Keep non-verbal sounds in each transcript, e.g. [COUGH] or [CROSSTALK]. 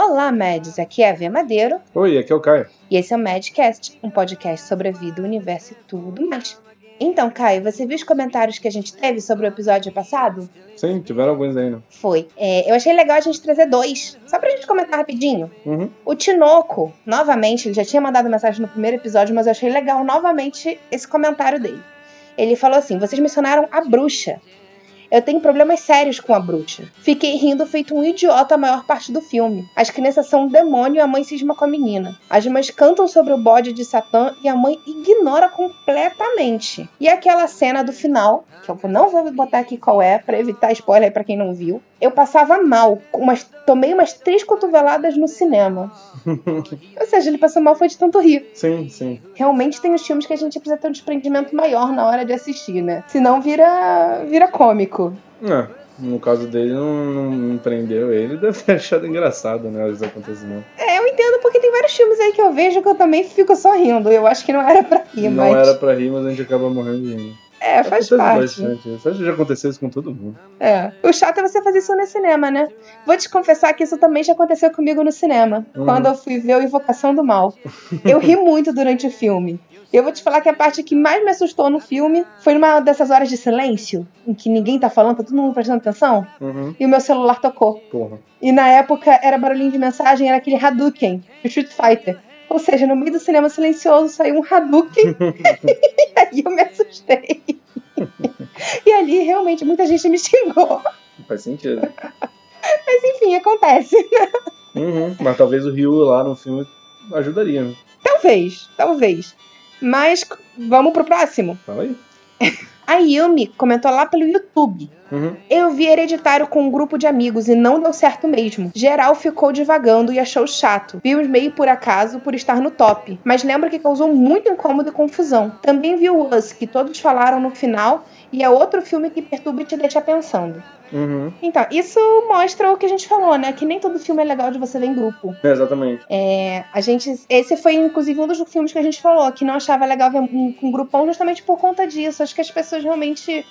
Olá, Mads. Aqui é a Vê Madeiro. Oi, aqui é o Caio. E esse é o Madcast, um podcast sobre a vida, o universo e tudo mais. Então, Caio, você viu os comentários que a gente teve sobre o episódio passado? Sim, tiveram alguns aí, né? Foi. É, eu achei legal a gente trazer dois, só pra gente comentar rapidinho. Uhum. O Tinoco, novamente, ele já tinha mandado mensagem no primeiro episódio, mas eu achei legal novamente esse comentário dele. Ele falou assim: vocês mencionaram a bruxa. Eu tenho problemas sérios com a bruxa. Fiquei rindo feito um idiota a maior parte do filme. As crianças são um demônio e a mãe cisma com a menina. As mães cantam sobre o bode de Satã e a mãe ignora completamente. E aquela cena do final, que eu não vou botar aqui qual é, para evitar spoiler para quem não viu. Eu passava mal, umas, tomei umas três cotoveladas no cinema. [LAUGHS] Ou seja, ele passou mal foi de tanto rir. Sim, sim. Realmente tem os filmes que a gente precisa ter um desprendimento maior na hora de assistir, né? Senão vira, vira cômico. É, no caso dele, não, não, não prendeu ele, [LAUGHS] deve ter achado engraçado, né? Os acontecimentos. É, eu entendo porque tem vários filmes aí que eu vejo que eu também fico só rindo. Eu acho que não era pra rir, não mas. era pra rir, mas a gente acaba morrendo de rir. É, faz Acontece parte. bastante isso. Acho que já aconteceu isso com todo mundo. É. O chato é você fazer isso no cinema, né? Vou te confessar que isso também já aconteceu comigo no cinema, Uhum. quando eu fui ver o Invocação do Mal. Eu ri muito durante o filme. Eu vou te falar que a parte que mais me assustou no filme foi numa dessas horas de silêncio, em que ninguém tá falando, tá todo mundo prestando atenção, Uhum. e o meu celular tocou. Porra. E na época era barulhinho de mensagem, era aquele Hadouken, do Street Fighter. Ou seja, no meio do cinema silencioso saiu um Hadouken [LAUGHS] e aí eu me assustei. [LAUGHS] e ali realmente muita gente me xingou. Faz sentido. Mas enfim, acontece. Uhum. Mas talvez o Ryu lá no filme ajudaria, né? Talvez, talvez. Mas vamos pro próximo. Fala aí. [LAUGHS] A Yumi comentou lá pelo YouTube. Uhum. Eu vi Hereditário com um grupo de amigos e não deu certo mesmo. Geral ficou divagando e achou chato. Vimos meio por acaso por estar no top, mas lembro que causou muito incômodo e confusão. Também vi o Us, que todos falaram no final, e é outro filme que perturba e te deixa pensando. Uhum. Então, isso mostra o que a gente falou, né? Que nem todo filme é legal de você ver em grupo. É, exatamente. É, a gente. Esse foi, inclusive, um dos filmes que a gente falou, que não achava legal ver um- com um grupão justamente por conta disso. Acho que as pessoas realmente.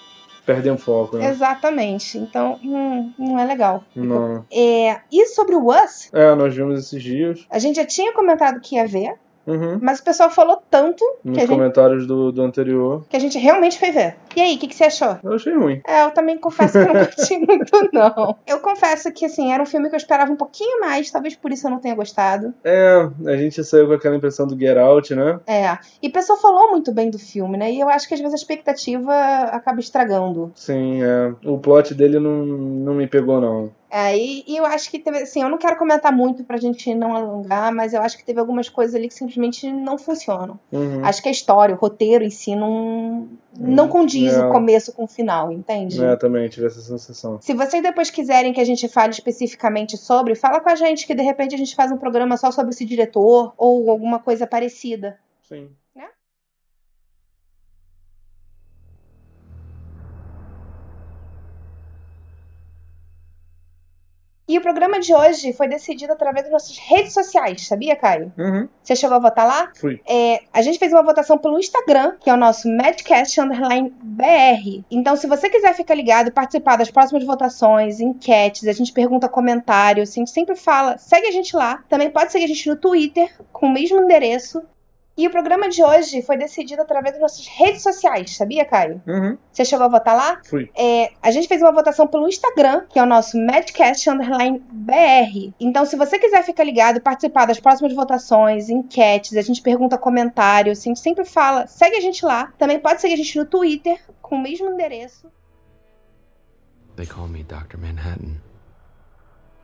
Perdem o foco, né? Exatamente. Então, hum, não é legal. Não. É, e sobre o Us, É, nós vimos esses dias. a gente já tinha comentado que ia ver, Uhum. mas o pessoal falou tanto Nos a, gente, comentários do, do anterior. que a gente realmente foi ver. E aí, o que, que você achou? Eu achei ruim. É, eu também confesso que eu não curti [LAUGHS] muito, não. Eu confesso que, assim, era um filme que eu esperava um pouquinho mais, talvez por isso eu não tenha gostado. É, a gente saiu com aquela impressão do Get Out, né? É, e o pessoal falou muito bem do filme, né? E eu acho que às vezes a expectativa acaba estragando. Sim, é. O plot dele não, não me pegou, não. É, e, e eu acho que teve, assim, eu não quero comentar muito pra gente não alongar, mas eu acho que teve algumas coisas ali que simplesmente não funcionam. Uhum. Acho que a história, o roteiro em si não, não Hum, condiz é. o começo com o final, entende? É, também tive essa sensação. Se vocês depois quiserem que a gente fale especificamente sobre, fala com a gente que de repente a gente faz um programa só sobre esse diretor ou alguma coisa parecida. Sim. E o programa de hoje foi decidido através das nossas redes sociais, sabia, Caio? Uhum. Você chegou a votar lá? Fui. É, a gente fez uma votação pelo Instagram, que é o nosso Madcast Underline BR. Então, se você quiser ficar ligado e participar das próximas votações, enquetes, a gente pergunta comentários, a gente sempre fala, segue a gente lá. Também pode seguir a gente no Twitter, com o mesmo endereço. E o programa de hoje foi decidido através das nossas redes sociais, sabia, Caio? Uhum. Você chegou a votar lá? Fui. É, a gente fez uma votação pelo Instagram, que é o nosso Madcast Underline BR. Então, se você quiser ficar ligado e participar das próximas votações, enquetes, a gente pergunta comentários, a gente sempre fala, segue a gente lá. Também pode seguir a gente no Twitter, com o mesmo endereço. They call me Dr. Manhattan.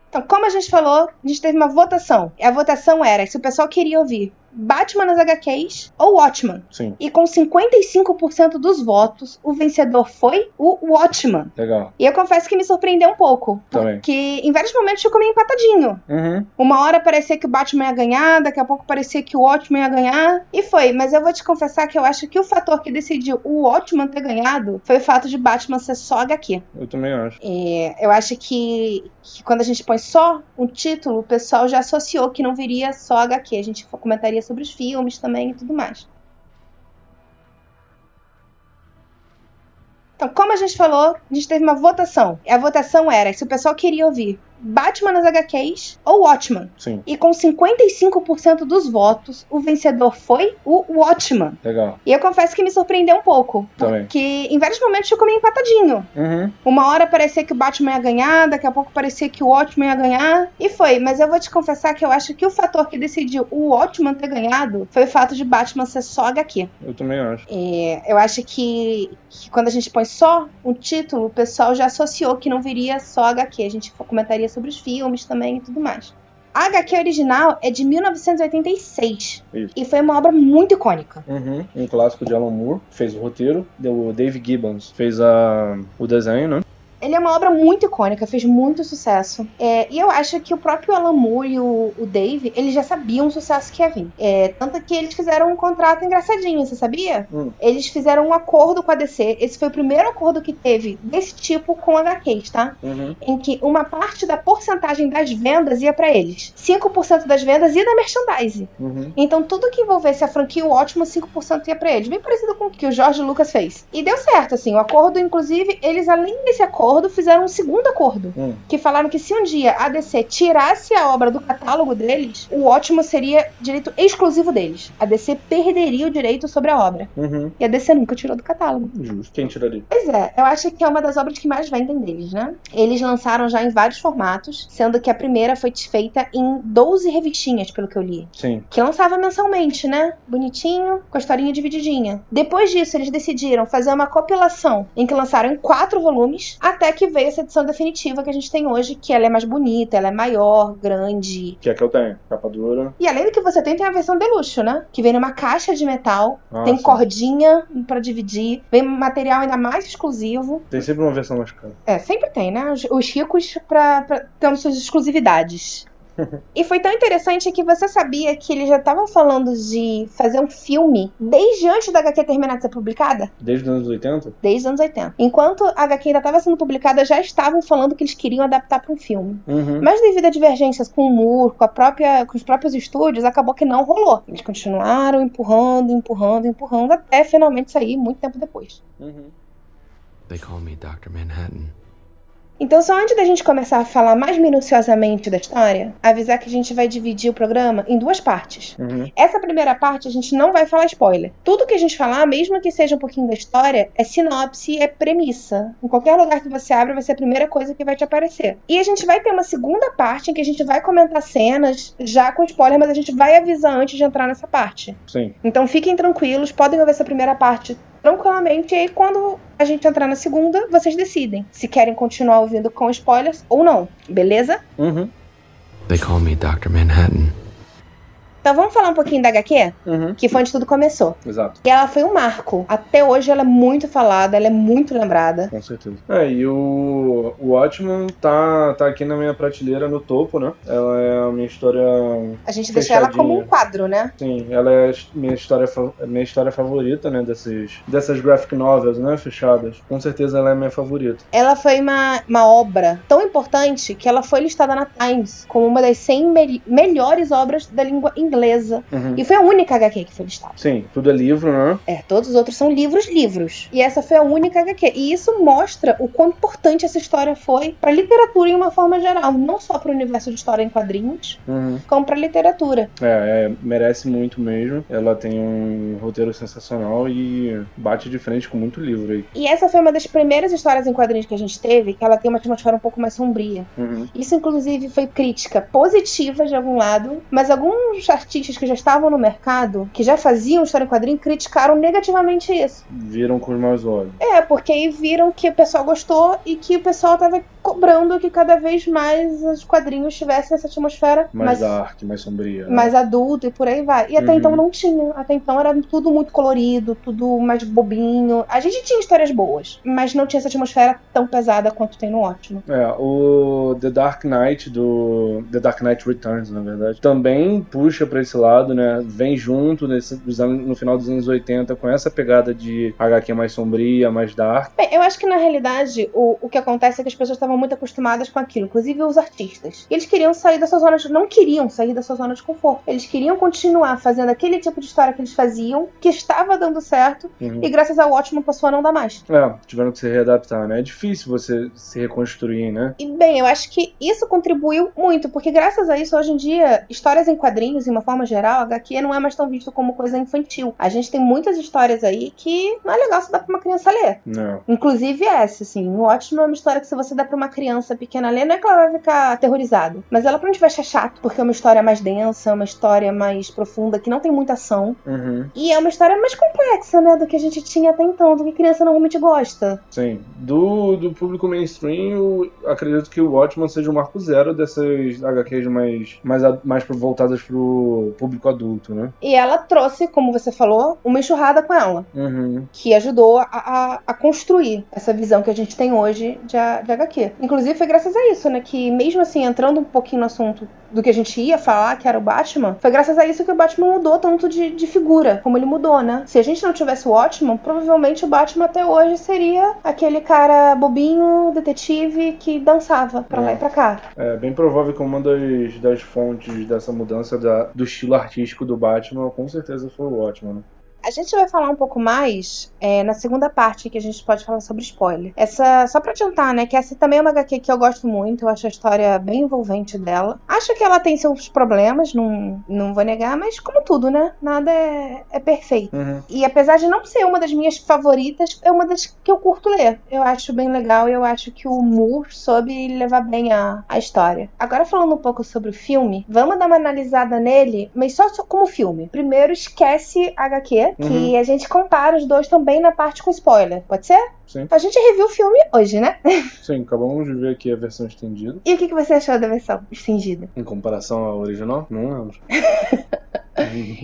Então, como a gente falou, a gente teve uma votação. E a votação era se o pessoal queria ouvir Batman nas HQs ou Watchman. Sim, E com 55% dos votos, o vencedor foi o Watchman. legal. E eu confesso que me surpreendeu um pouco. Também. Porque em vários momentos ficou meio empatadinho. Uhum. Uma hora parecia que o Batman ia ganhar, daqui a pouco parecia que o Watchman ia ganhar. E foi, mas eu vou te confessar que eu acho que o fator que decidiu o Watchman ter ganhado foi o fato de Batman ser só HQ. Eu também acho. É, eu acho que, que quando a gente põe só um título, o pessoal já associou que não viria só HQ. A gente comentaria sobre os filmes também e tudo mais. Então, como a gente falou, a gente teve uma votação. E a votação era se o pessoal queria ouvir Batman nas HQs ou Watchman. Sim, E com 55% dos votos, o vencedor foi o Watchman. legal. E eu confesso que me surpreendeu um pouco. Também. Porque em vários momentos ficou meio empatadinho. Uhum. Uma hora parecia que o Batman ia ganhar, daqui a pouco parecia que o Watchman ia ganhar. E foi, mas eu vou te confessar que eu acho que o fator que decidiu o Watchman ter ganhado foi o fato de Batman ser só HQ. Eu também acho. É, eu acho que, que quando a gente põe só um título, o pessoal já associou que não viria só HQ. A gente comentaria sobre os filmes também e tudo mais. A HQ original é de 1986 Isso. e foi uma obra muito icônica. Uhum. Um clássico de Alan Moore, fez o roteiro. O Dave Gibbons fez a... o desenho, né? Ele é uma obra muito icônica, fez muito sucesso. É, e eu acho que o próprio Alan Moore e o, o Dave, eles já sabiam o sucesso que ia vir. É, tanto que eles fizeram um contrato engraçadinho, você sabia? Hum. Eles fizeram um acordo com a DC. Esse foi o primeiro acordo que teve desse tipo com a HQs, tá? Uhum. Em que uma parte da porcentagem das vendas ia pra eles. 5% das vendas ia da merchandise. Uhum. Então tudo que envolvesse a franquia ótimo, 5% ia pra eles. Bem parecido com o que o Jorge Lucas fez. E deu certo, assim. O acordo, inclusive, eles, além desse acordo, fizeram um segundo acordo. Hum. Que falaram que se um dia a DC tirasse a obra do catálogo deles, o ótimo seria direito exclusivo deles. A DC perderia o direito sobre a obra. Uhum. E a DC nunca tirou do catálogo. Justo. Quem tiraria? Pois é, eu acho que é uma das obras que mais vendem deles, né? Eles lançaram já em vários formatos, sendo que a primeira foi feita em 12 revistinhas, pelo que eu li. Sim. Que lançava mensalmente, né? Bonitinho, com a historinha divididinha. Depois disso, eles decidiram fazer uma compilação em que lançaram em quatro volumes, até que veio essa edição definitiva que a gente tem hoje, que ela é mais bonita, ela é maior, grande. Que é que eu tenho. Capa dura. E além do que você tem, tem a versão de luxo, né? Que vem numa caixa de metal, Ah, tem sim. cordinha pra dividir, vem material ainda mais exclusivo. Tem sempre uma versão mais cara. É, sempre tem, né? Os, os ricos pra, pra tendo suas exclusividades. E foi tão interessante que você sabia que eles já estavam falando de fazer um filme desde antes da HQ terminar de ser publicada? Desde os anos 80? Desde os anos 80. Enquanto a HQ ainda estava sendo publicada, já estavam falando que eles queriam adaptar para um filme. Uhum. Mas devido a divergências com o Moore, com, a própria, com os próprios estúdios, acabou que não rolou. Eles continuaram empurrando, empurrando, empurrando, até finalmente sair muito tempo depois. Uhum. They call me Dr. Manhattan. Então, só antes da gente começar a falar mais minuciosamente da história, avisar que a gente vai dividir o programa em duas partes. Uhum. Essa primeira parte a gente não vai falar spoiler. Tudo que a gente falar, mesmo que seja um pouquinho da história, é sinopse, é premissa. Em qualquer lugar que você abre, vai ser a primeira coisa que vai te aparecer. E a gente vai ter uma segunda parte em que a gente vai comentar cenas já com spoiler, mas a gente vai avisar antes de entrar nessa parte. Sim. Então fiquem tranquilos, podem ouvir essa primeira parte tranquilamente e aí quando a gente entrar na segunda, vocês decidem se querem continuar ouvindo com spoilers ou não, beleza? Uhum. They call me Dr. Manhattan. Então vamos falar um pouquinho da HQ, Uhum. que foi onde tudo começou. Exato. E ela foi um marco. Até hoje ela é muito falada, ela é muito lembrada. Com certeza. É, e o, o Watchman tá, tá aqui na minha prateleira no topo, né? Ela é a minha história. A gente deixa ela como um quadro, né? Sim, ela é a minha história, minha história favorita, né? Dessas, dessas graphic novels, né? Fechadas. Com certeza ela é a minha favorita. Ela foi uma, uma obra tão importante que ela foi listada na Times como uma das 100 me- melhores obras da língua inglesa. Uhum. E foi a única HQ que foi listada. Sim, tudo é livro, né? É, todos os outros são livros, livros. E essa foi a única HQ. E isso mostra o quão importante essa história foi pra literatura em uma forma geral. Não só pro universo de história em quadrinhos, Uhum. como pra literatura. É, é, merece muito mesmo. Ela tem um roteiro sensacional e bate de frente com muito livro aí. E essa foi uma das primeiras histórias em quadrinhos que a gente teve, que ela tem uma atmosfera um pouco mais sombria. Uhum. Isso, inclusive, foi crítica positiva de algum lado, mas alguns artistas que já estavam no mercado, que já faziam história em quadrinho, criticaram negativamente isso. Viram com os maus olhos. É, porque aí viram que o pessoal gostou e que o pessoal tava cobrando que cada vez mais os quadrinhos tivessem essa atmosfera Mais mais, dark, mais sombria. né? mais adulta e por aí vai. E até Uhum. então não tinha. Até então era tudo muito colorido, tudo mais bobinho. A gente tinha histórias boas, mas não tinha essa atmosfera tão pesada quanto tem no Ótimo. É, o The Dark Knight do The Dark Knight Returns, na verdade, também puxa pra esse lado, né? Vem junto nesse, no final dos anos 80 com essa pegada de HQ mais sombria, mais dark. Bem, eu acho que na realidade o, o que acontece é que as pessoas estavam muito acostumadas com aquilo, inclusive os artistas. E eles queriam sair da sua zona de. não queriam sair da sua zona de conforto. Eles queriam continuar fazendo aquele tipo de história que eles faziam, que estava dando certo, Uhum. e graças ao ótimo passou a não dar mais. É, tiveram que se readaptar, né? É difícil você se reconstruir, né? E bem, eu acho que isso contribuiu muito, porque graças a isso, hoje em dia, histórias em quadrinhos, de uma forma geral, HQ não é mais tão visto como coisa infantil. A gente tem muitas histórias aí que não é legal se dar pra uma criança ler. Não. Inclusive essa, assim, o ótimo é uma história que se você dá pra uma criança pequena ler, não é que ela vai ficar aterrorizada, mas ela provavelmente vai achar chato, porque é uma história mais densa, uma história mais profunda, que não tem muita ação. Uhum. E é uma história mais complexa, né, do que a gente tinha até então, do que criança normalmente gosta. Sim. Do, do público mainstream, eu acredito que o Watchman seja o marco zero dessas HQs mais, mais, mais voltadas pro público adulto, né? E ela trouxe, como você falou, uma enxurrada com ela. Uhum. que ajudou a, a- a construir essa visão que a gente tem hoje de, de HQ. Inclusive foi graças a isso, né? Que mesmo assim, entrando um pouquinho no assunto do que a gente ia falar, que era o Batman, foi graças a isso que o Batman mudou tanto de, de figura, como ele mudou, né? Se a gente não tivesse o Watchman, provavelmente o Batman até hoje seria aquele cara bobinho, detetive, que dançava pra lá e pra cá. É bem provável que uma das, das fontes dessa mudança da- do estilo artístico do Batman, com certeza foi o Watchman. né? A gente vai falar um pouco mais é, na segunda parte que a gente pode falar sobre spoiler. Essa, só pra adiantar, né, que essa também é uma HQ que eu gosto muito, eu acho a história bem envolvente dela. Acho que ela tem seus problemas, não, não vou negar, mas como tudo, né, nada é, é perfeito. Uhum. E apesar de não ser uma das minhas favoritas, é uma das que eu curto ler. Eu acho bem legal e eu acho que o Moore soube levar bem a, a história. Agora falando um pouco sobre o filme, vamos dar uma analisada nele, mas só, só como filme. Primeiro esquece HQ, que a gente compara os dois também na parte com spoiler. Pode ser? Sim. A gente reviu o filme hoje, né? [LAUGHS] Sim, acabamos de ver aqui a versão estendida. E o que, que você achou da versão estendida? Em comparação à original? Não lembro. [LAUGHS]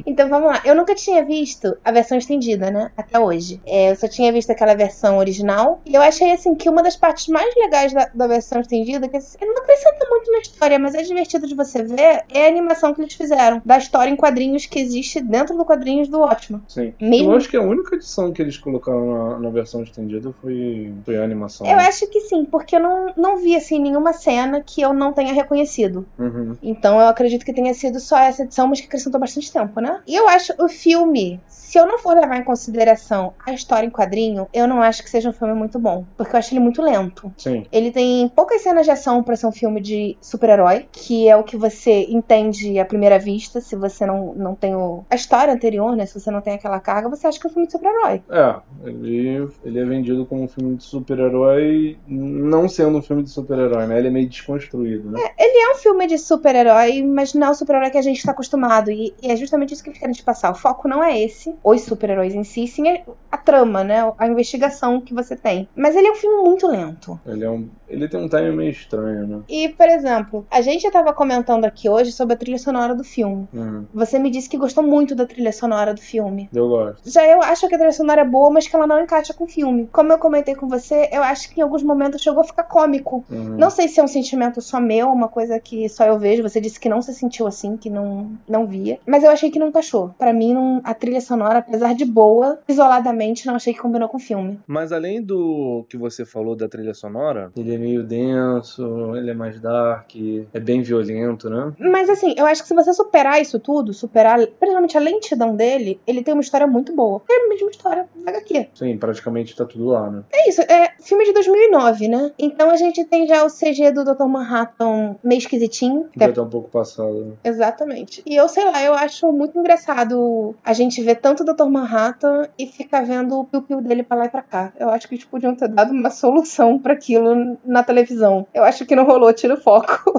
Então vamos lá. Eu nunca tinha visto a versão estendida, né? Até hoje. É, eu só tinha visto aquela versão original. E eu achei, assim, que uma das partes mais legais da, da versão estendida, que assim, não acrescenta muito na história, mas é divertido de você ver, é a animação que eles fizeram. Da história em quadrinhos que existe dentro do quadrinhos do Ótimo. Sim. Mesmo- Eu acho que a única edição que eles colocaram na, na versão estendida foi, foi a animação. Eu acho que sim, porque eu não, não vi, assim, nenhuma cena que eu não tenha reconhecido. Uhum. Então eu acredito que tenha sido só essa edição, mas que acrescentou bastante tempo, né? E eu acho o filme, se eu não for levar em consideração a história em quadrinho, eu não acho que seja um filme muito bom. Porque eu acho ele muito lento. Sim. Ele tem poucas cenas de ação pra ser um filme de super-herói, que é o que você entende à primeira vista, se você não, não tem o, a história anterior, né? Se você não tem aquela carga, você acha que é um filme de super-herói. É, ele, ele é vendido como um filme de super-herói, não sendo um filme de super-herói, né? Ele é meio desconstruído, né? É um filme de super-herói, mas não é o super-herói que a gente tá acostumado. E, e é justamente isso que eles querem te passar. O foco não é esse, os super-heróis em si, sim é a trama, né? A investigação que você tem. Mas ele é um filme muito lento. Ele, é um, ele tem um time meio estranho, né? E, por exemplo, a gente tava comentando aqui hoje sobre a trilha sonora do filme. Uhum. Você me disse que gostou muito da trilha sonora do filme. Eu gosto. Já eu acho que a trilha sonora é boa, mas que ela não encaixa com o filme. Como eu comentei com você, eu acho que em alguns momentos chegou a ficar cômico. Uhum. Não sei se é um sentimento só meu, uma coisa que só eu vejo. Você disse que não se sentiu assim, que não, não via. Mas eu achei que não encaixou. Pra mim, não- a trilha sonora, apesar de boa, isoladamente, não achei que combinou com o filme. Mas além do que você falou da trilha sonora, ele é meio denso, ele é mais dark, é bem violento, né? Mas assim, eu acho que se você superar isso tudo, superar principalmente a lentidão dele, ele tem uma história muito boa. É a mesma história da HQ. Sim, praticamente tá tudo lá, né? É isso, é filme de 2009, né? Então a gente tem já o CG do Dr. Manhattan meio esquisitinho. Já tá um pouco passado. né? Exatamente. E eu sei lá, eu acho muito engraçado a gente ver tanto o Dr. Manhattan e ficar vendo o piu-piu dele pra lá e pra cá. Eu acho que eles podiam ter dado uma solução pra aquilo na televisão. Eu acho que não rolou, tira o foco.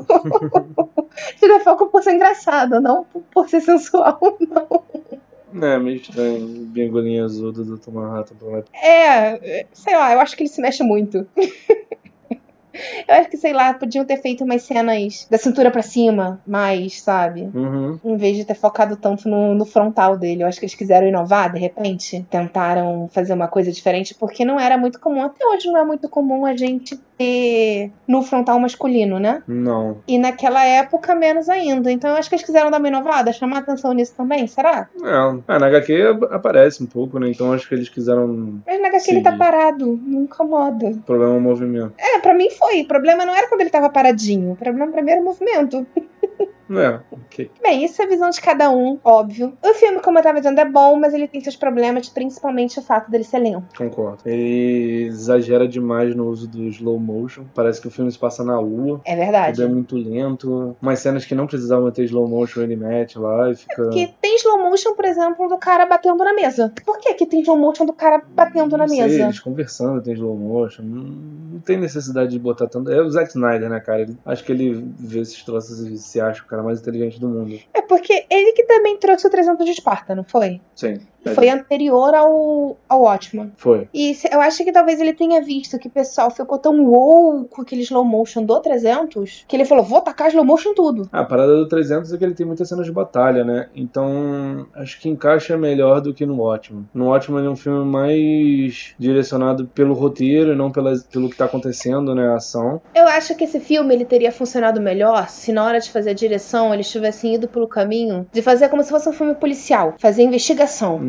[LAUGHS] tira o foco por ser engraçado, não por- ser sensual, [LAUGHS] não. É, meio estranho. Bingolinha azul do Dr. Manhattan. É, sei lá, eu acho que ele se mexe muito. [LAUGHS] Eu acho que, sei lá, podiam ter feito umas cenas da cintura pra cima, mais, sabe? Uhum. Em vez de ter focado tanto no, no frontal dele. Eu acho que eles quiseram inovar, de repente. Tentaram fazer uma coisa diferente, porque não era muito comum. Até hoje não é muito comum a gente ter no frontal masculino, né? Não. E naquela época, menos ainda. Então eu acho que eles quiseram dar uma inovada, chamar atenção nisso também, será? É, é, na HQ aparece um pouco, né? Então acho que eles quiseram. Mas na HQ ele tá parado, não incomoda. Problema é o movimento. É, pra mim foi. O problema não era quando ele tava paradinho. O problema pra mim era o movimento. [LAUGHS] É, ok. Bem, isso é a visão de cada um, óbvio. O filme, como eu tava dizendo, é bom, mas ele tem seus problemas, principalmente o fato dele ser lento. Concordo. Ele exagera demais no uso do slow motion. Parece que o filme se passa na lua. É verdade. Tudo é muito lento. Umas cenas que não precisavam ter slow motion ele mete lá e fica. Porque tem slow motion, por exemplo, do cara batendo na mesa. Por que que tem slow motion do cara batendo na Não sei, mesa? eles conversando, tem slow motion. Não, não tem necessidade de botar tanto. É o Zack Snyder, né, cara? Ele- acho que ele vê esses troços e se acha o cara mais inteligente do mundo. É porque ele que também trouxe o 300 de Esparta, não foi? Sim. Foi anterior ao, ao Watchman. Foi. E eu acho que talvez ele tenha visto que o pessoal ficou tão wow com aquele slow motion do 300 que ele falou: vou tacar slow motion tudo. A parada do 300 é que ele tem muitas cenas de batalha, né? Então, acho que encaixa melhor do que no Watchmen. No Watchmen é um filme mais direcionado pelo roteiro e não pela, pelo que tá acontecendo, né? A ação. Eu acho que esse filme ele teria funcionado melhor se na hora de fazer a direção eles tivessem ido pelo caminho de fazer como se fosse um filme policial, fazer investigação.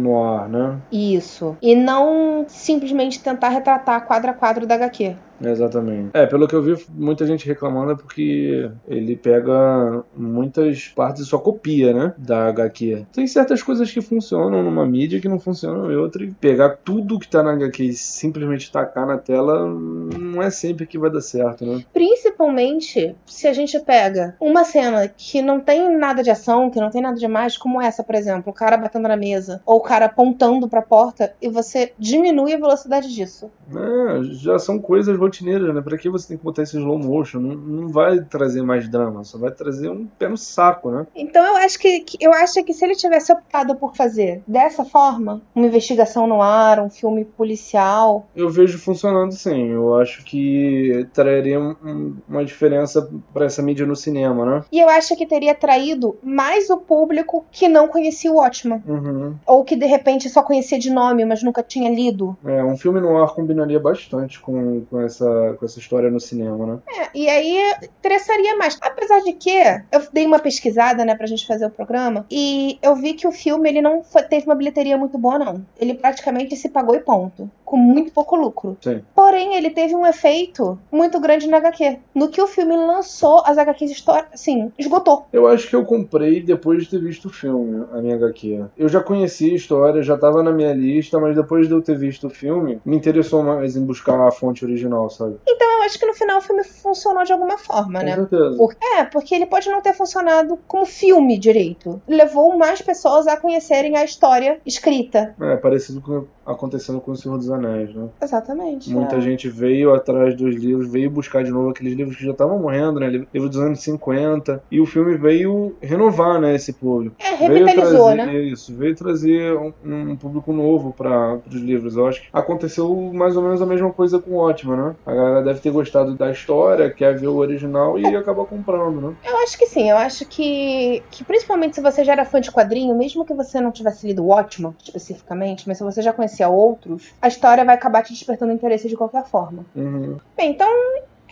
Né? Isso. E não simplesmente tentar retratar quadro a quadro da HQ. Exatamente. É, pelo que eu vi, muita gente reclamando é porque ele pega muitas partes e só copia, né? Da HQ. Tem certas coisas que funcionam numa mídia que não funcionam em outra. E pegar tudo que tá na HQ e simplesmente tacar na tela não é sempre que vai dar certo, né? Principalmente se a gente pega uma cena que não tem nada de ação, que não tem nada de mais, como essa, por exemplo, o cara batendo na mesa, ou o cara apontando pra porta, e você diminui a velocidade disso. É, já são coisas rotineiras, né? Pra que você tem que botar esse slow motion? Não, não vai trazer mais drama, só vai trazer um pé no saco, né? Então eu acho que, que- eu acho que se ele tivesse optado por fazer dessa forma, uma investigação no ar, um filme policial, Eu vejo funcionando sim. Eu acho que traria um- um- uma diferença pra essa mídia no cinema, né? e eu acho que teria atraído mais o público que não conhecia o Watchman, Uhum. ou que de repente só conhecia de nome, mas nunca tinha lido. É, um filme no ar combinaria bastante com, com, essa, com essa história no cinema, né? É, e aí interessaria mais. Apesar de que eu dei uma pesquisada, né, pra gente fazer o programa, e eu vi que o filme ele não foi- teve uma bilheteria muito boa, não. Ele praticamente se pagou e ponto. Com muito pouco lucro. Sim. Porém, ele teve um efeito muito grande na HQ. No que o filme lançou, as HQs história, assim, esgotou. Eu acho que eu comprei depois de ter visto o filme, a minha HQ. Eu já conhecia a história, já tava na minha lista, mas depois de eu ter visto o filme, me interessou mais em buscar a fonte original, sabe? Então eu acho que no final o filme funcionou de alguma forma, Com né? certeza. Por- É, porque ele pode não ter funcionado como filme direito. Levou mais pessoas a conhecerem a história escrita. É, parecido com acontecendo com o Senhor dos Anéis, né? Exatamente. Muita é. gente veio atrás dos livros, veio buscar de novo aqueles livros que já estavam morrendo, né? Livro dos anos 50. E o filme veio renovar, né, esse público. É, Veio revitalizou, trazer, né? Isso, veio trazer um, um público novo para os livros. Eu acho que aconteceu mais ou menos a mesma coisa com o Ótima, né? A galera deve ter gostado da história, quer ver o original e acaba comprando, né? Eu acho que sim, eu acho que, que principalmente se você já era fã de quadrinho, mesmo que você não tivesse lido Watchman especificamente, mas se você já conhecia outros, a história vai acabar te despertando interesse de qualquer forma. Uhum. Bem, então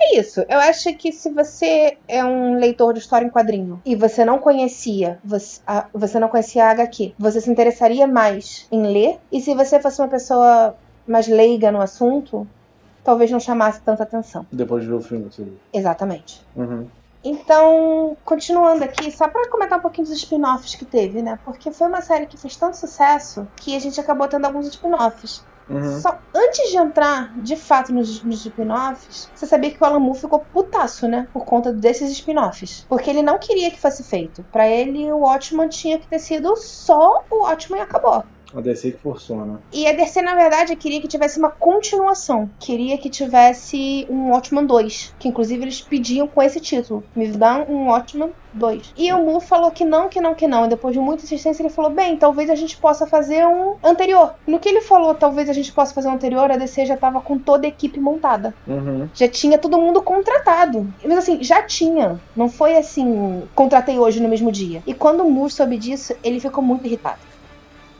é isso. Eu acho que se você é um leitor de história em quadrinho e você não conhecia, você, a, você não conhecia a HQ, você se interessaria mais em ler. E se você fosse uma pessoa mais leiga no assunto, talvez não chamasse tanta atenção. Depois de ver o filme, assim. Exatamente. Uhum. Então, continuando aqui, só pra comentar um pouquinho dos spin-offs que teve, né? Porque foi uma série que fez tanto sucesso que a gente acabou tendo alguns spin-offs. Uhum. Só antes de entrar, de fato, nos, nos spin-offs, você sabia que o Alan Moore ficou putaço, né? Por conta desses spin-offs. Porque ele não queria que fosse feito. Pra ele, o Watchman tinha que ter sido só o Watchman e acabou. A DC que forçou, né? E a DC, na verdade, queria que tivesse uma continuação. Queria que tivesse um Watchman 2. Que inclusive eles pediam com esse título. Me dá um Watchman 2. E o Mu falou que não, que não, que não. E depois de muita insistência, ele falou: bem, talvez a gente possa fazer um anterior. No que ele falou, talvez a gente possa fazer um anterior, a DC já tava com toda a equipe montada. Uhum. Já tinha todo mundo contratado. Mas assim, já tinha. Não foi assim, contratei hoje no mesmo dia. E quando o Mu soube disso, ele ficou muito irritado.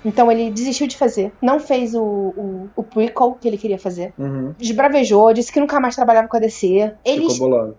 Então ele desistiu de fazer. Não fez o, o, o prequel que ele queria fazer. Uhum. Desbravejou, disse que nunca mais trabalhava com a DC. Ele,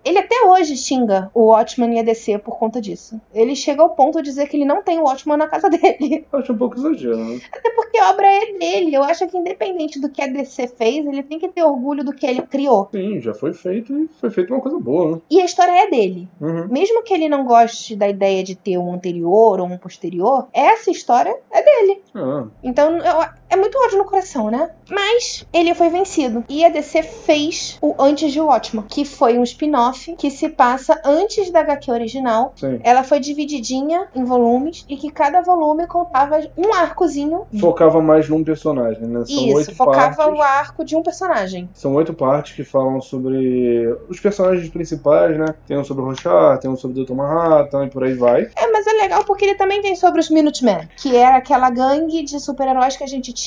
ele até hoje xinga o Watchman e a DC por conta disso. Ele chega ao ponto de dizer que ele não tem o Watchman na casa [LAUGHS] dele. Eu acho um pouco exagero, né? Até porque a obra é dele. Eu acho que independente do que a DC fez, ele tem que ter orgulho do que ele criou. Sim, já foi feito e foi feito uma coisa boa, né? E a história é dele. Uhum. Mesmo que ele não goste da ideia de ter um anterior ou um posterior, essa história é dele. Ah, Então eu- é muito ódio no coração, né? Mas ele foi vencido. E a DC fez o Antes de Watchman, que foi um spin-off que se passa antes da HQ original. sim. Ela foi divididinha em volumes e que cada volume contava um arcozinho. Focava mais num personagem, né? São Isso, focava partes. o arco de um personagem. São oito partes que falam sobre os personagens principais, né? Tem um sobre o Rochard, tem um sobre o Dr. Manhattan e por aí vai. É, mas é legal porque ele também tem sobre os Minutemen, que era aquela gangue de super-heróis que a gente tinha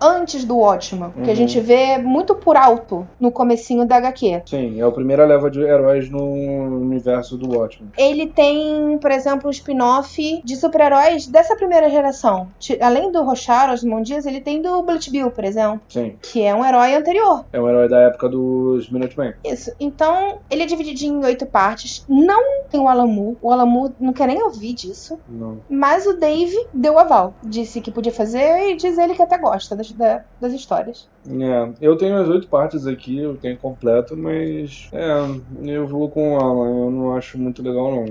antes do Watchman, que a Uhum. gente vê muito por alto no comecinho da HQ. Sim, é a primeira leva de heróis no universo do Watchmen. Ele tem, por exemplo, um spin-off de super-heróis dessa primeira geração. Além do Rochard, Osmond Dias, ele tem do Bullet Bill, por exemplo, Sim, que é um herói anterior. é um herói da época dos Minutemen. Isso. Então, ele é divididinho em oito partes. Não tem o Alamu. O Alamu não quer nem ouvir disso. Não. Mas o Dave deu aval. Disse que podia fazer e diz ele que até gosta das, da- das histórias. É, eu tenho as oito partes aqui, eu tenho completo, mas é, eu vou com Alan, eu não acho muito legal não.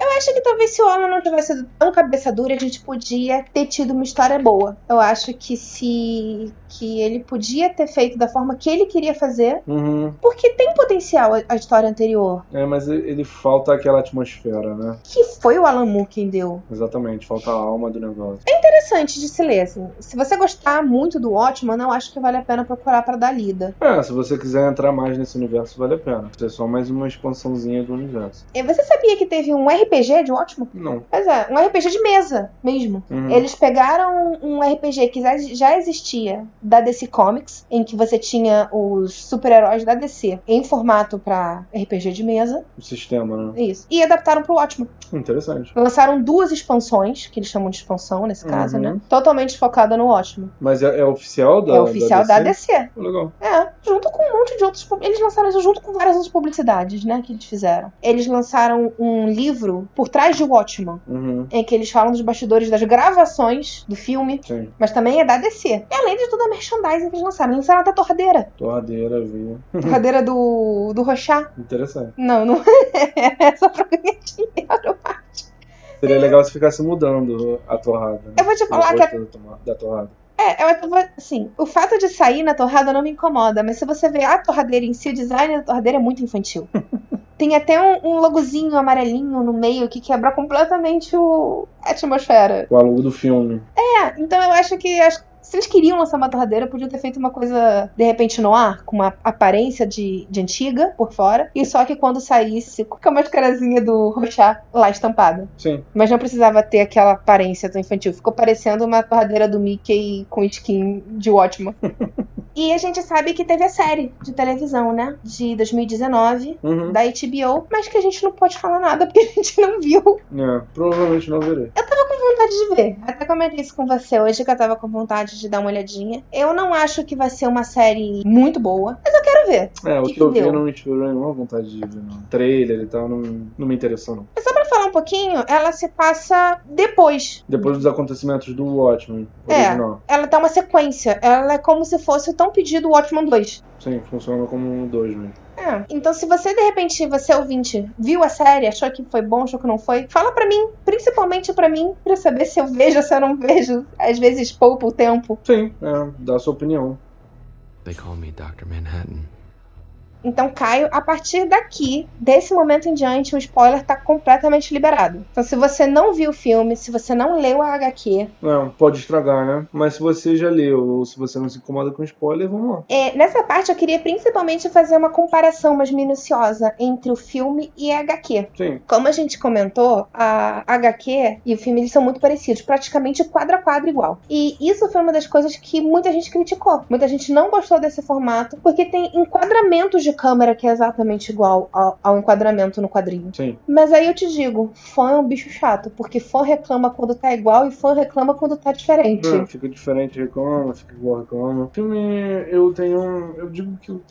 Eu acho que talvez se o Alan não tivesse sido tão cabeça dura, a gente podia ter tido uma história boa. Eu acho que se que ele podia ter feito da forma que ele queria fazer, Uhum. porque tem potencial a, a história anterior, É, mas ele falta aquela atmosfera, né? que foi o Alan Moore quem deu. Exatamente, falta a alma do negócio. Interessante de se ler, assim. Se você gostar muito do Watchman, eu acho que vale a pena procurar pra dar lida. É, se você quiser entrar mais nesse universo, vale a pena. Isso é só mais uma expansãozinha do universo. E você sabia que teve um RPG de Watchman? Não. Pois é, um RPG de mesa mesmo. Uhum. Eles pegaram um RPG que já- existia da DC Comics, em que você tinha os super-heróis da DC em formato pra RPG de mesa. O sistema, né? Isso. E adaptaram pro Watchmen. Interessante. Lançaram duas expansões, que eles chamam de expansão nesse caso, Uhum. né? Totalmente focada no Watchmen. Mas é, é oficial da é oficial da DC? DC. Legal. É, junto com um monte de outros. Eles lançaram isso junto com várias outras publicidades, né? Que eles fizeram. Eles lançaram um livro por trás de Watchmen, Uhum. em que eles falam dos bastidores das gravações do filme, Sim. mas também é da DC. E além de toda a merchandising que eles lançaram. Eles lançaram até torradeira. Torradeira, vinho. [LAUGHS] Torradeira do, do Rochá. Interessante. Não, não [LAUGHS] é só pra ganhar dinheiro. Seria legal se ficasse mudando a torrada. né? Eu vou te falar que. gosto da da torrada. É, eu vou- assim, o fato de sair na torrada não me incomoda, mas se você ver a torradeira em si, o design da torradeira é muito infantil. [LAUGHS] Tem até um, um logozinho amarelinho no meio que quebra completamente o, a atmosfera. O aluno do filme. É, então eu acho que as- se eles queriam lançar uma torradeira, podiam ter feito uma coisa, de repente, no ar, com uma aparência de, de antiga por fora, e só que quando saísse, com a mascarazinha do Rochá lá estampada. Sim. Mas não precisava ter aquela aparência tão infantil. Ficou parecendo uma torradeira do Mickey com skin de Watchman. [LAUGHS] e a gente sabe que teve a série de televisão, né? De 2019, Uhum. da HBO, mas que a gente não pode falar nada porque a gente não viu. É, provavelmente não verei. Com vontade de ver. Até comentei isso com você hoje, que eu tava com vontade de dar uma olhadinha. Eu não acho que vai ser uma série muito boa, mas eu quero ver. É, o Que que, eu vi não me tirou nenhuma vontade de ver, não. Trailer e tal, não, não me interessou, não. Mas só pra falar um pouquinho, ela se passa depois. Depois dos acontecimentos do Watchmen É. original. Ela tá uma sequência. Ela é como se fosse o tão pedido Watchman 2. Sim, funciona como um dois mesmo. É, então se você, de repente, você ouvinte, viu a série, achou que foi bom, achou que não foi, fala pra mim, principalmente pra mim, pra saber se eu vejo ou se eu não vejo. Às vezes poupa o tempo. Sim, é, dá a sua opinião. They call me Dr. Manhattan. Então, Caio, a partir daqui, desse momento em diante, o spoiler tá completamente liberado. Então, se você não viu o filme, se você não leu a HQ, Não, pode estragar, né? Mas se você já leu ou se você não se incomoda com spoiler, vamos lá. é, nessa parte eu queria principalmente fazer uma comparação mais minuciosa entre o filme e a HQ. Sim. Como a gente comentou, a HQ e o filme eles são muito parecidos, praticamente quadro a quadro igual. E isso foi uma das coisas que muita gente criticou. Muita gente não gostou desse formato, porque tem enquadramentos de câmera que é exatamente igual ao, ao enquadramento no quadrinho. Sim. Mas aí eu te digo, fã é um bicho chato, porque fã reclama quando tá igual e fã reclama quando tá diferente. Não, fica diferente, reclama, fica igual, reclama. Filme, eu tenho. Eu digo que eu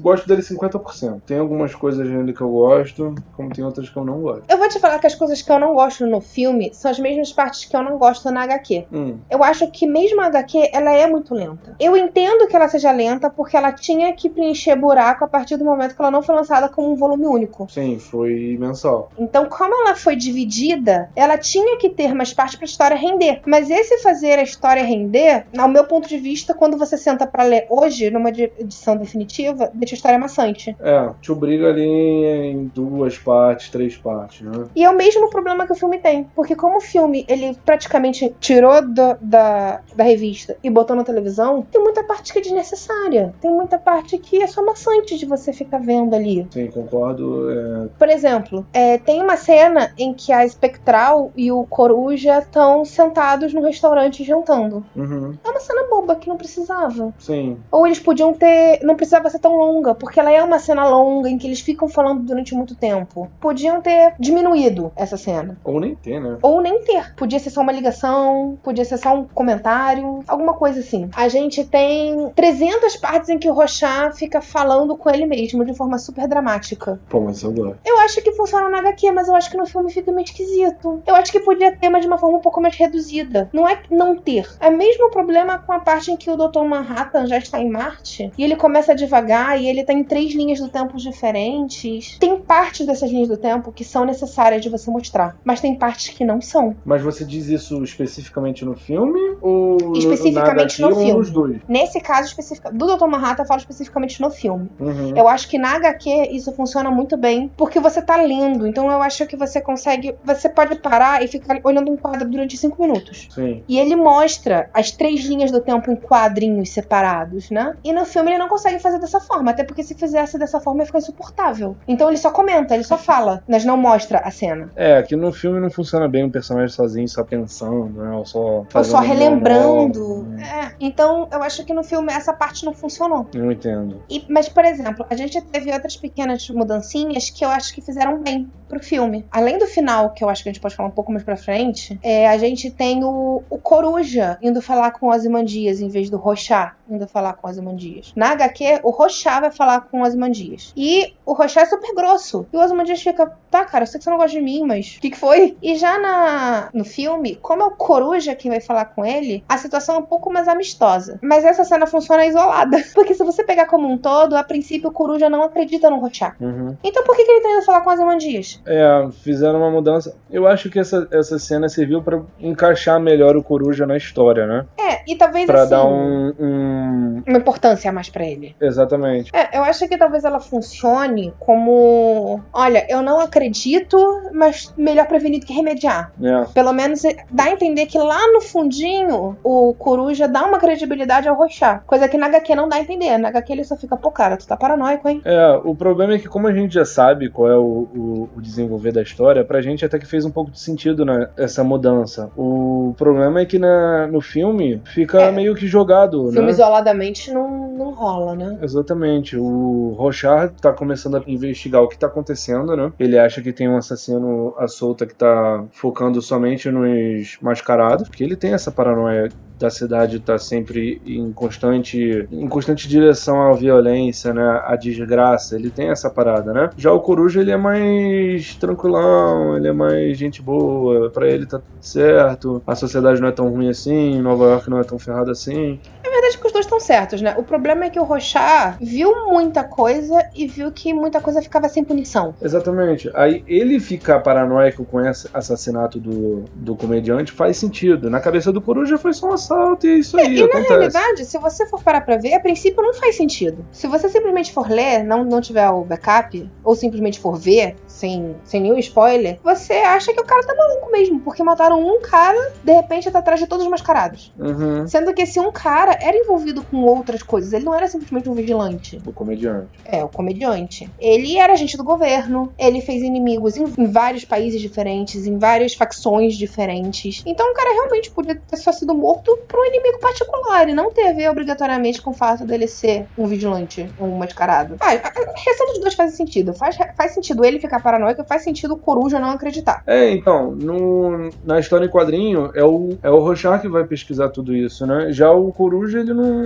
gosto dele 50%. Tem algumas coisas nele que eu gosto, como tem outras que eu não gosto. Eu vou te falar que as coisas que eu não gosto no filme são as mesmas partes que eu não gosto na HQ. Hum, Eu acho que mesmo a HQ, ela é muito lenta. Eu entendo que ela seja lenta porque ela tinha que preencher buraco a partir do momento que ela não foi lançada como um volume único. sim, foi mensal. Então, como ela foi dividida, ela tinha que ter mais parte pra história render. Mas esse fazer a história render, ao meu ponto de vista, quando você senta pra ler hoje, numa edi- edição definitiva, a história maçante. É, te obriga ali em duas partes, três partes, né? E é o mesmo problema que o filme tem. Porque como o filme, ele praticamente tirou do- da, da revista e botou na televisão, tem muita parte que é desnecessária. Tem muita parte que é só maçante de você ficar vendo ali. Sim, concordo. é, Por exemplo, é, tem uma cena em que a Espectral e o Coruja estão sentados no restaurante jantando. Uhum, É uma cena boba que não precisava. sim. Ou eles podiam ter. Não precisava ser tão longa, porque ela é uma cena longa em que eles ficam falando durante muito tempo. Podiam ter diminuído essa cena. Ou nem ter, né? Ou nem ter. Podia ser só uma ligação, podia ser só um comentário, alguma coisa assim. A gente tem 300 partes em que o Rochat fica falando com ele mesmo de forma super dramática. Pô, mas eu gosto. Eu acho que funciona na HQ, mas eu acho que no filme fica meio esquisito. Eu acho que podia ter, mas de uma forma um pouco mais reduzida. Não é não ter. É o mesmo problema com a parte em que o Dr. Manhattan já está em Marte e ele começa devagar e ele tá em três linhas do tempo diferentes. Tem partes dessas linhas do tempo que são necessárias de você mostrar, mas tem partes que não são. Mas você diz isso especificamente no filme? Ou Especificamente no filme. nos dois? Nesse caso específico, do Dr. Manhattan, eu falo especificamente no filme. Uhum. Eu acho que na HQ isso funciona muito bem, porque você tá lendo. Então eu acho que você consegue. Você pode parar e ficar olhando um quadro durante cinco minutos. Sim. E ele mostra as três linhas do tempo em quadrinhos separados, né? E no filme ele não consegue fazer dessa forma, até porque se fizesse dessa forma ia ficar insuportável. Então ele só comenta, ele só fala, mas não mostra a cena. É, aqui no filme não funciona bem o personagem sozinho, só pensando, né? Ou só Ou só relembrando. monólogo. É. Então eu acho que no filme essa parte não funcionou. Não entendo. E- mas, por exemplo, a gente teve outras pequenas mudancinhas que eu acho que fizeram bem pro filme. Além do final, que eu acho que a gente pode falar um pouco mais pra frente, é, a gente tem o, o Coruja indo falar com o Ozymandias em vez do Rochá indo falar com o Ozymandias. Na HQ, o Rochá vai falar com o Ozymandias. E o Rochá é super grosso. E o Ozymandias fica, tá, cara, eu sei que você não gosta de mim, mas o que, que foi? E já na, no filme, como é o Coruja quem vai falar com ele, a situação é um pouco mais amistosa. Mas essa cena funciona isolada. [LAUGHS] Porque se você pegar como um todo, a princípio o Coruja não acredita no Rochá. Uhum. Então por que, que ele tá indo falar com o Ozymandias? É, fizeram uma mudança. Eu acho que essa, essa cena serviu pra encaixar melhor o Coruja na história, né? É, e talvez Pra assim... dar um, um. Uma importância a mais pra ele. Exatamente. É, eu acho que talvez ela funcione como. Olha, eu não acredito, mas melhor prevenir do que remediar. É. Pelo menos dá a entender que lá no fundinho o Coruja dá uma credibilidade ao Rochá. Coisa que na HQ não dá a entender. Na HQ ele só fica, pô, cara, tu tá paranoico, hein? É, o problema é que como a gente já sabe qual é o, o- o desenvolver da história, pra gente até que fez um pouco de sentido né, essa mudança. O problema é que na, no filme fica É. meio que jogado, Filme né? isoladamente não, não rola, né? Exatamente. O Rochard tá começando a investigar o que tá acontecendo, né? Ele acha que tem um assassino à solta que tá focando somente nos mascarados, porque ele tem essa paranoia da cidade tá sempre em constante em constante direção à violência, né, à desgraça. Ele tem essa parada, né? Já o Coruja ele é mais tranquilão, ele é mais gente boa, pra ele tá tudo certo. A sociedade não é tão ruim assim, Nova York não é tão ferrada assim. Na verdade, é que dois estão certos, né? O problema é que o Rochard viu muita coisa e viu que muita coisa ficava sem punição. Exatamente. Aí ele ficar paranoico com esse assassinato do, do comediante faz sentido. Na cabeça do Coruja foi só um assalto e é isso aí. E na acontece. realidade, se você for parar pra ver, a princípio não faz sentido. Se você simplesmente for ler, não, não tiver o backup, ou simplesmente for ver, sem, sem nenhum spoiler, você acha que o cara tá maluco mesmo, porque mataram um cara, de repente tá atrás de todos os mascarados. Uhum. Sendo que esse um cara era envolvido com outras coisas, ele não era simplesmente um vigilante. O comediante. É, o comediante. Ele era agente do governo, ele fez inimigos em, em vários países diferentes, em várias facções diferentes. Então o cara realmente podia ter só sido morto por um inimigo particular e não ter a ver obrigatoriamente com o fato dele ser um vigilante, um mascarado. Ah, a reação dos dois faz sentido. Faz, faz sentido ele ficar paranoico, faz sentido o Coruja não acreditar. É, então, no, na história em quadrinho, é o, é o Rochard que vai pesquisar tudo isso, né? Já o Coruja, ele não,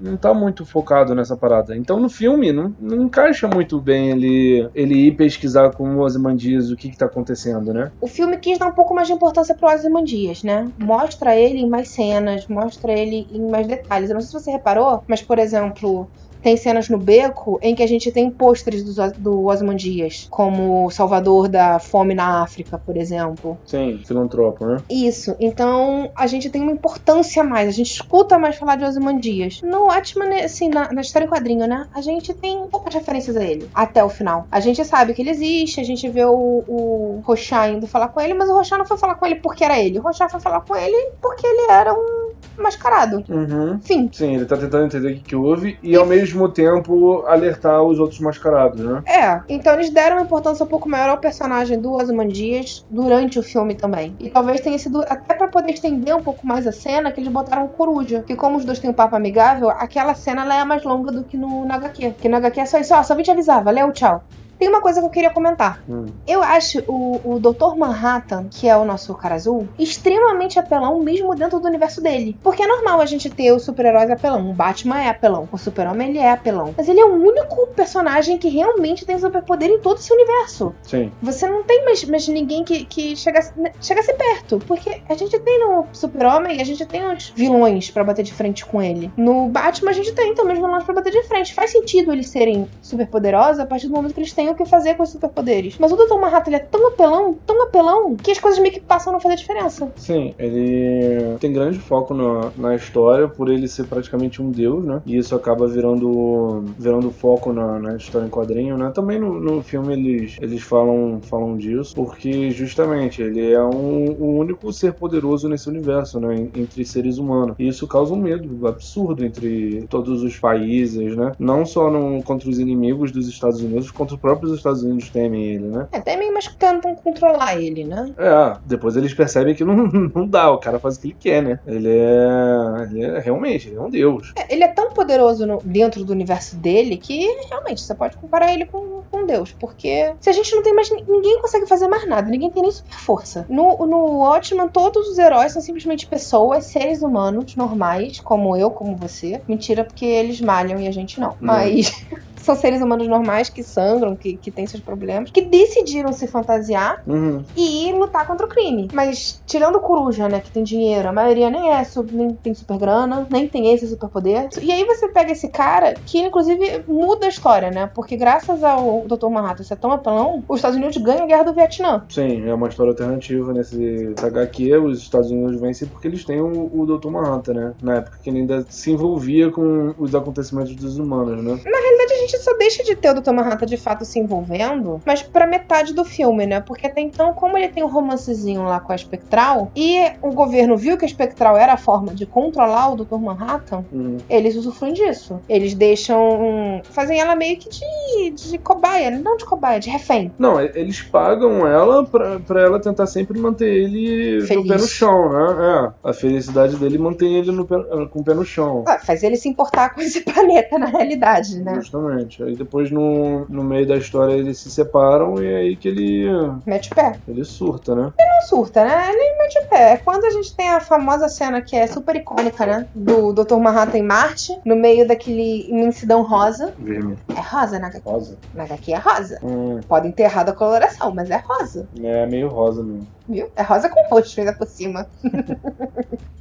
não tá muito focado nessa parada. Então, no filme, não, não encaixa muito bem ele, ele ir pesquisar com o Ozymandias o que que tá acontecendo, né? O filme quis dar um pouco mais de importância pro Ozymandias, né? Mostra ele em mais cenas, mostra ele em mais detalhes. Eu não sei se você reparou, mas, por exemplo, tem cenas no beco em que a gente tem pôsteres do, do Ozymandias, como o salvador da fome na África, por exemplo. Sim, filantropo, né? Isso. Então a gente tem uma importância a mais, a gente escuta mais falar de Ozymandias. No Watchmen, assim, na, na história em quadrinho, né? A gente tem poucas referências a ele até o final. A gente sabe que ele existe, a gente vê o, o Rochard indo falar com ele, mas o Rochard não foi falar com ele porque era ele. O Rochard foi falar com ele porque ele era um mascarado. Uhum. Enfim. Sim, ele tá tentando entender o que, que houve e ao mesmo tempo alertar os outros mascarados, né? É, então eles deram uma importância um pouco maior ao personagem do Ozymandias durante o filme também. E talvez tenha sido até pra poder estender um pouco mais a cena que eles botaram o Coruja. Que como os dois têm um papo amigável, aquela cena ela é mais longa do que no, no HQ. Que no HQ é só isso, ó, só vim te avisar, valeu, tchau. Tem uma coisa que eu queria comentar. Hum. Eu acho o, o Dr. Manhattan, que é o nosso cara azul, extremamente apelão mesmo dentro do universo dele. Porque é normal a gente ter os super-heróis apelão. O Batman é apelão. O Super-Homem ele é apelão. Mas ele é o único personagem que realmente tem superpoder em todo esse universo. Sim. Você não tem mais, mais ninguém que, que chegasse, chegasse perto. Porque a gente tem no Super-Homem, a gente tem os vilões pra bater de frente com ele. No Batman, a gente tem também os vilões pra bater de frente. Faz sentido eles serem superpoderosos a partir do momento que eles têm o que fazer com os superpoderes. Mas o Dr. Manhattan, ele é tão apelão, tão apelão, que as coisas meio que passam a não fazer diferença. Sim, ele tem grande foco na, na história por ele ser praticamente um deus, né? E isso acaba virando virando foco na, na história em quadrinho, né? Também no, no filme eles, eles falam, falam disso, porque justamente ele é um, o único ser poderoso nesse universo, né? en- Entre seres humanos. E isso causa um medo absurdo entre todos os países, né? Não só no, contra os inimigos dos Estados Unidos, contra os próprios Estados Unidos temem ele, né? É, temem, mas tentam controlar ele, né? É, depois eles percebem que não, [LAUGHS] não dá, o cara faz o que ele quer, né? Ele é. Ele é realmente, ele é um deus. É, ele é tão poderoso no- dentro do universo dele que realmente você pode comparar ele com, com Deus. Porque se a gente não tem mais. ni- Ninguém consegue fazer mais nada, ninguém tem nem super força. No, no Watchmen, todos os heróis são simplesmente pessoas, seres humanos normais, como eu, como você. Mentira, porque eles malham e a gente não. Mas. [LAUGHS] São seres humanos normais que sangram, que, que têm seus problemas, que decidiram se fantasiar Uhum. e ir lutar contra o crime. Mas tirando o Coruja, né, que tem dinheiro, a maioria nem é, nem tem super grana, nem tem esse superpoder. E aí você pega esse cara que, inclusive, muda a história, né? Porque graças ao Dr. Manhattan ser tão apelão, os Estados Unidos ganham a guerra do Vietnã. Sim, é uma história alternativa nesse HQ. Os Estados Unidos vencem porque eles têm o, o Dr. Manhattan, né? Na época que ele ainda se envolvia com os acontecimentos dos humanos, né? Na realidade, a gente só deixa de ter o Dr. Manhattan de fato se envolvendo, mas pra metade do filme, né? Porque até então, como ele tem um romancezinho lá com a Espectral, e o governo viu que a Espectral era a forma de controlar o Dr. Manhattan, Uhum. eles usufruem disso. Eles deixam. fazem ela meio que de, de cobaia, não de cobaia, de refém. Não, eles pagam ela pra, pra ela tentar sempre manter ele Feliz. no pé no chão, né? É, a felicidade dele mantém ele no pé- com o pé no chão. Ah, faz ele se importar com esse [LAUGHS] planeta na realidade, né? Justamente. Aí depois no, no meio da história eles se separam e é aí que ele, Mete o pé. ele surta, né? Não surta, né? Ele mete o pé. É quando a gente tem a famosa cena que é super icônica, né? Do Dr. Manhattan em Marte, no meio daquele imensidão rosa. Vermelho. É rosa na HQ. Rosa. Na HQ é rosa. Hum, Podem ter errado a coloração, mas é rosa. é meio rosa mesmo. Viu? É rosa com roxo ainda por cima. [LAUGHS]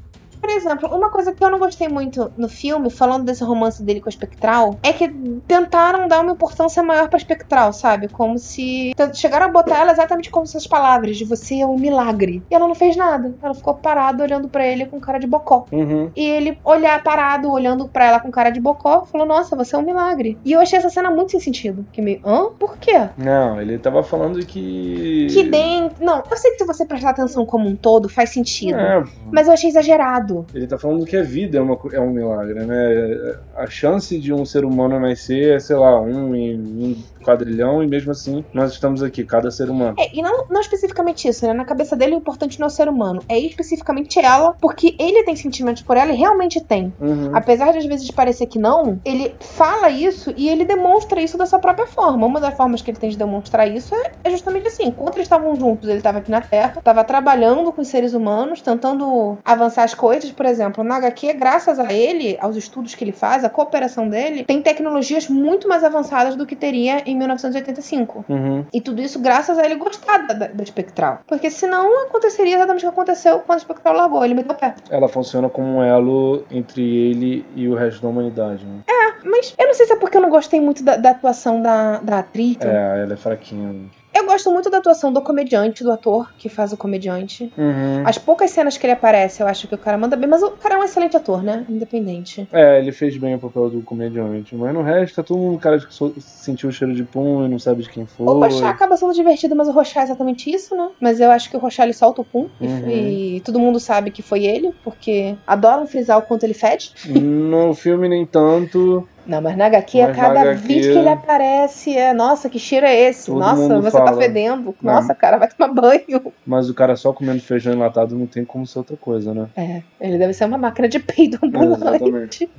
por exemplo, uma coisa que eu não gostei muito no filme, falando desse romance dele com a Espectral, é que tentaram dar uma importância maior pra Espectral, sabe? Como se. Chegaram a botar ela exatamente como essas palavras, de você é um milagre. E ela não fez nada. Ela ficou parada olhando para ele com cara de bocó. Uhum. E ele olhar parado, olhando para ela com cara de bocó, falou: Nossa, você é um milagre. E eu achei essa cena muito sem sentido. Que me. Hã? Por quê? Não, ele tava falando que. Que dentro. Não, eu sei que se você prestar atenção como um todo, faz sentido. É, Mas eu achei exagerado. Ele tá falando que a vida é, uma, é um milagre, né? A chance de um ser humano nascer é, sei lá, um em um quadrilhão, e mesmo assim nós estamos aqui, cada ser humano. É, e não, não especificamente isso, né? Na cabeça dele, o importante não é o ser humano. É especificamente ela, porque ele tem sentimentos por ela e realmente tem. Uhum. Apesar de às vezes parecer que não, ele fala isso e ele demonstra isso da sua própria forma. Uma das formas que ele tem de demonstrar isso é, é justamente assim. Enquanto eles estavam juntos, ele estava aqui na Terra, estava trabalhando com os seres humanos, tentando avançar as coisas. Por exemplo, na HQ, graças a ele, aos estudos que ele faz, a cooperação dele, tem tecnologias muito mais avançadas do que teria em 1985. Uhum. E tudo isso graças a ele gostar da, da, da Espectral. Porque senão aconteceria exatamente o que aconteceu quando a Espectral largou. Ele meteu o pé. Ela funciona como um elo entre ele e o resto da humanidade. Né? Mas eu não sei se é porque eu não gostei muito da, da atuação da, da atriz. É, ela é fraquinha. Eu gosto muito da atuação do comediante, do ator que faz o comediante. Uhum. As poucas cenas que ele aparece, eu acho que o cara manda bem, mas o cara é um excelente ator, né? Independente. É, ele fez bem o papel do comediante, mas no resto tá todo mundo cara que so- sentiu o cheiro de pum e não sabe de quem foi. O Rochá acaba sendo divertido, mas o Rochá é exatamente isso, né? Mas eu acho que o Rochá ele solta o pum e- Uhum. e, todo mundo sabe que foi ele, porque adoram frisar o quanto ele fede. No filme nem tanto. Não, mas na HQ, a Mas na cada HQ, vídeo que ele aparece, é, nossa, que cheiro é esse? Todo nossa, você tá fala. fedendo. Não. Nossa, cara, vai tomar banho. Mas o cara só comendo feijão enlatado não tem como ser outra coisa, né? É, ele deve ser uma máquina de peido [LAUGHS] ambulante. Exatamente.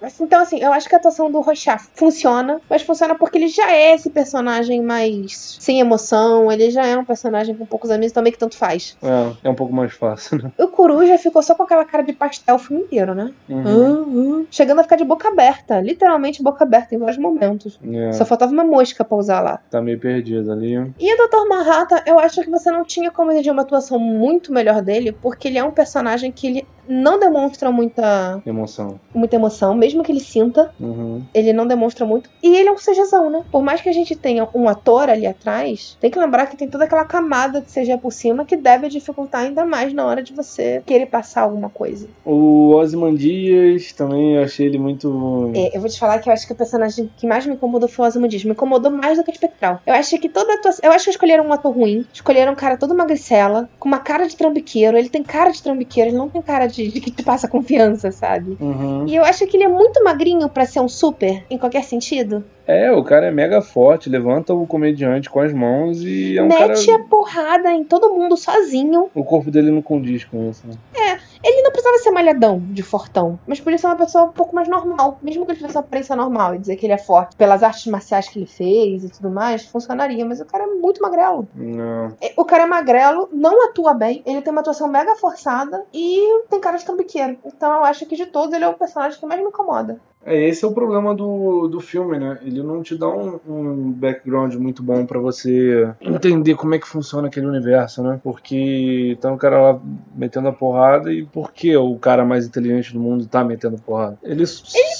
Mas, então, assim, eu acho que a atuação do Rochat funciona, mas funciona porque ele já é esse personagem mais sem emoção, ele já é um personagem com poucos amigos também que tanto faz. É, é um pouco mais fácil, né? O Coruja ficou só com aquela cara de pastel o filme inteiro, né? Uhum. Uhum. Chegando a ficar de boca aberta, literalmente boca aberta em vários momentos. É, Só faltava uma mosca pra usar lá. tá meio perdido ali. E o Dr. Manhattan, eu acho que você não tinha como exigir uma atuação muito melhor dele, porque ele é um personagem que ele não demonstra muita, Emoção. muita emoção, mesmo que ele sinta, Uhum. ele não demonstra muito. E ele é um CGzão, né? Por mais que a gente tenha um ator ali atrás, tem que lembrar que tem toda aquela camada de CG por cima que deve dificultar ainda mais na hora de você querer passar alguma coisa. O Ozymandias também eu achei ele muito. É, eu vou te falar que eu acho que o personagem que mais me incomodou foi o Ozymandias. Me incomodou mais do que o Espectral. Eu acho que toda atuação... Eu acho que escolheram um ator ruim. Escolheram um cara todo magricela, com uma cara de trambiqueiro. Ele tem cara de trambiqueiro, ele não tem cara de, de que te passa confiança, sabe? Uhum. E eu acho que ele é muito magrinho pra ser um super, em qualquer sentido. É, o cara é mega forte, levanta o comediante com as mãos e é um Mete cara. a porrada em todo mundo sozinho. O corpo dele não condiz com isso, né? Ele não precisava ser malhadão, de fortão. Mas podia ser uma pessoa um pouco mais normal. Mesmo que ele tivesse uma aparência normal e dizer que ele é forte pelas artes marciais que ele fez e tudo mais, funcionaria. Mas o cara é muito magrelo. Não. É, O cara é magrelo, não atua bem, ele tem uma atuação mega forçada e tem cara de trambiqueiro. Então eu acho que de todos ele é o personagem que mais me incomoda. É, esse é o problema do, do filme, né? Ele não te dá um, um background muito bom pra você entender como é que funciona aquele universo, né? Porque tá o cara lá metendo a porrada e por que o cara mais inteligente do mundo tá metendo porrada? Ele,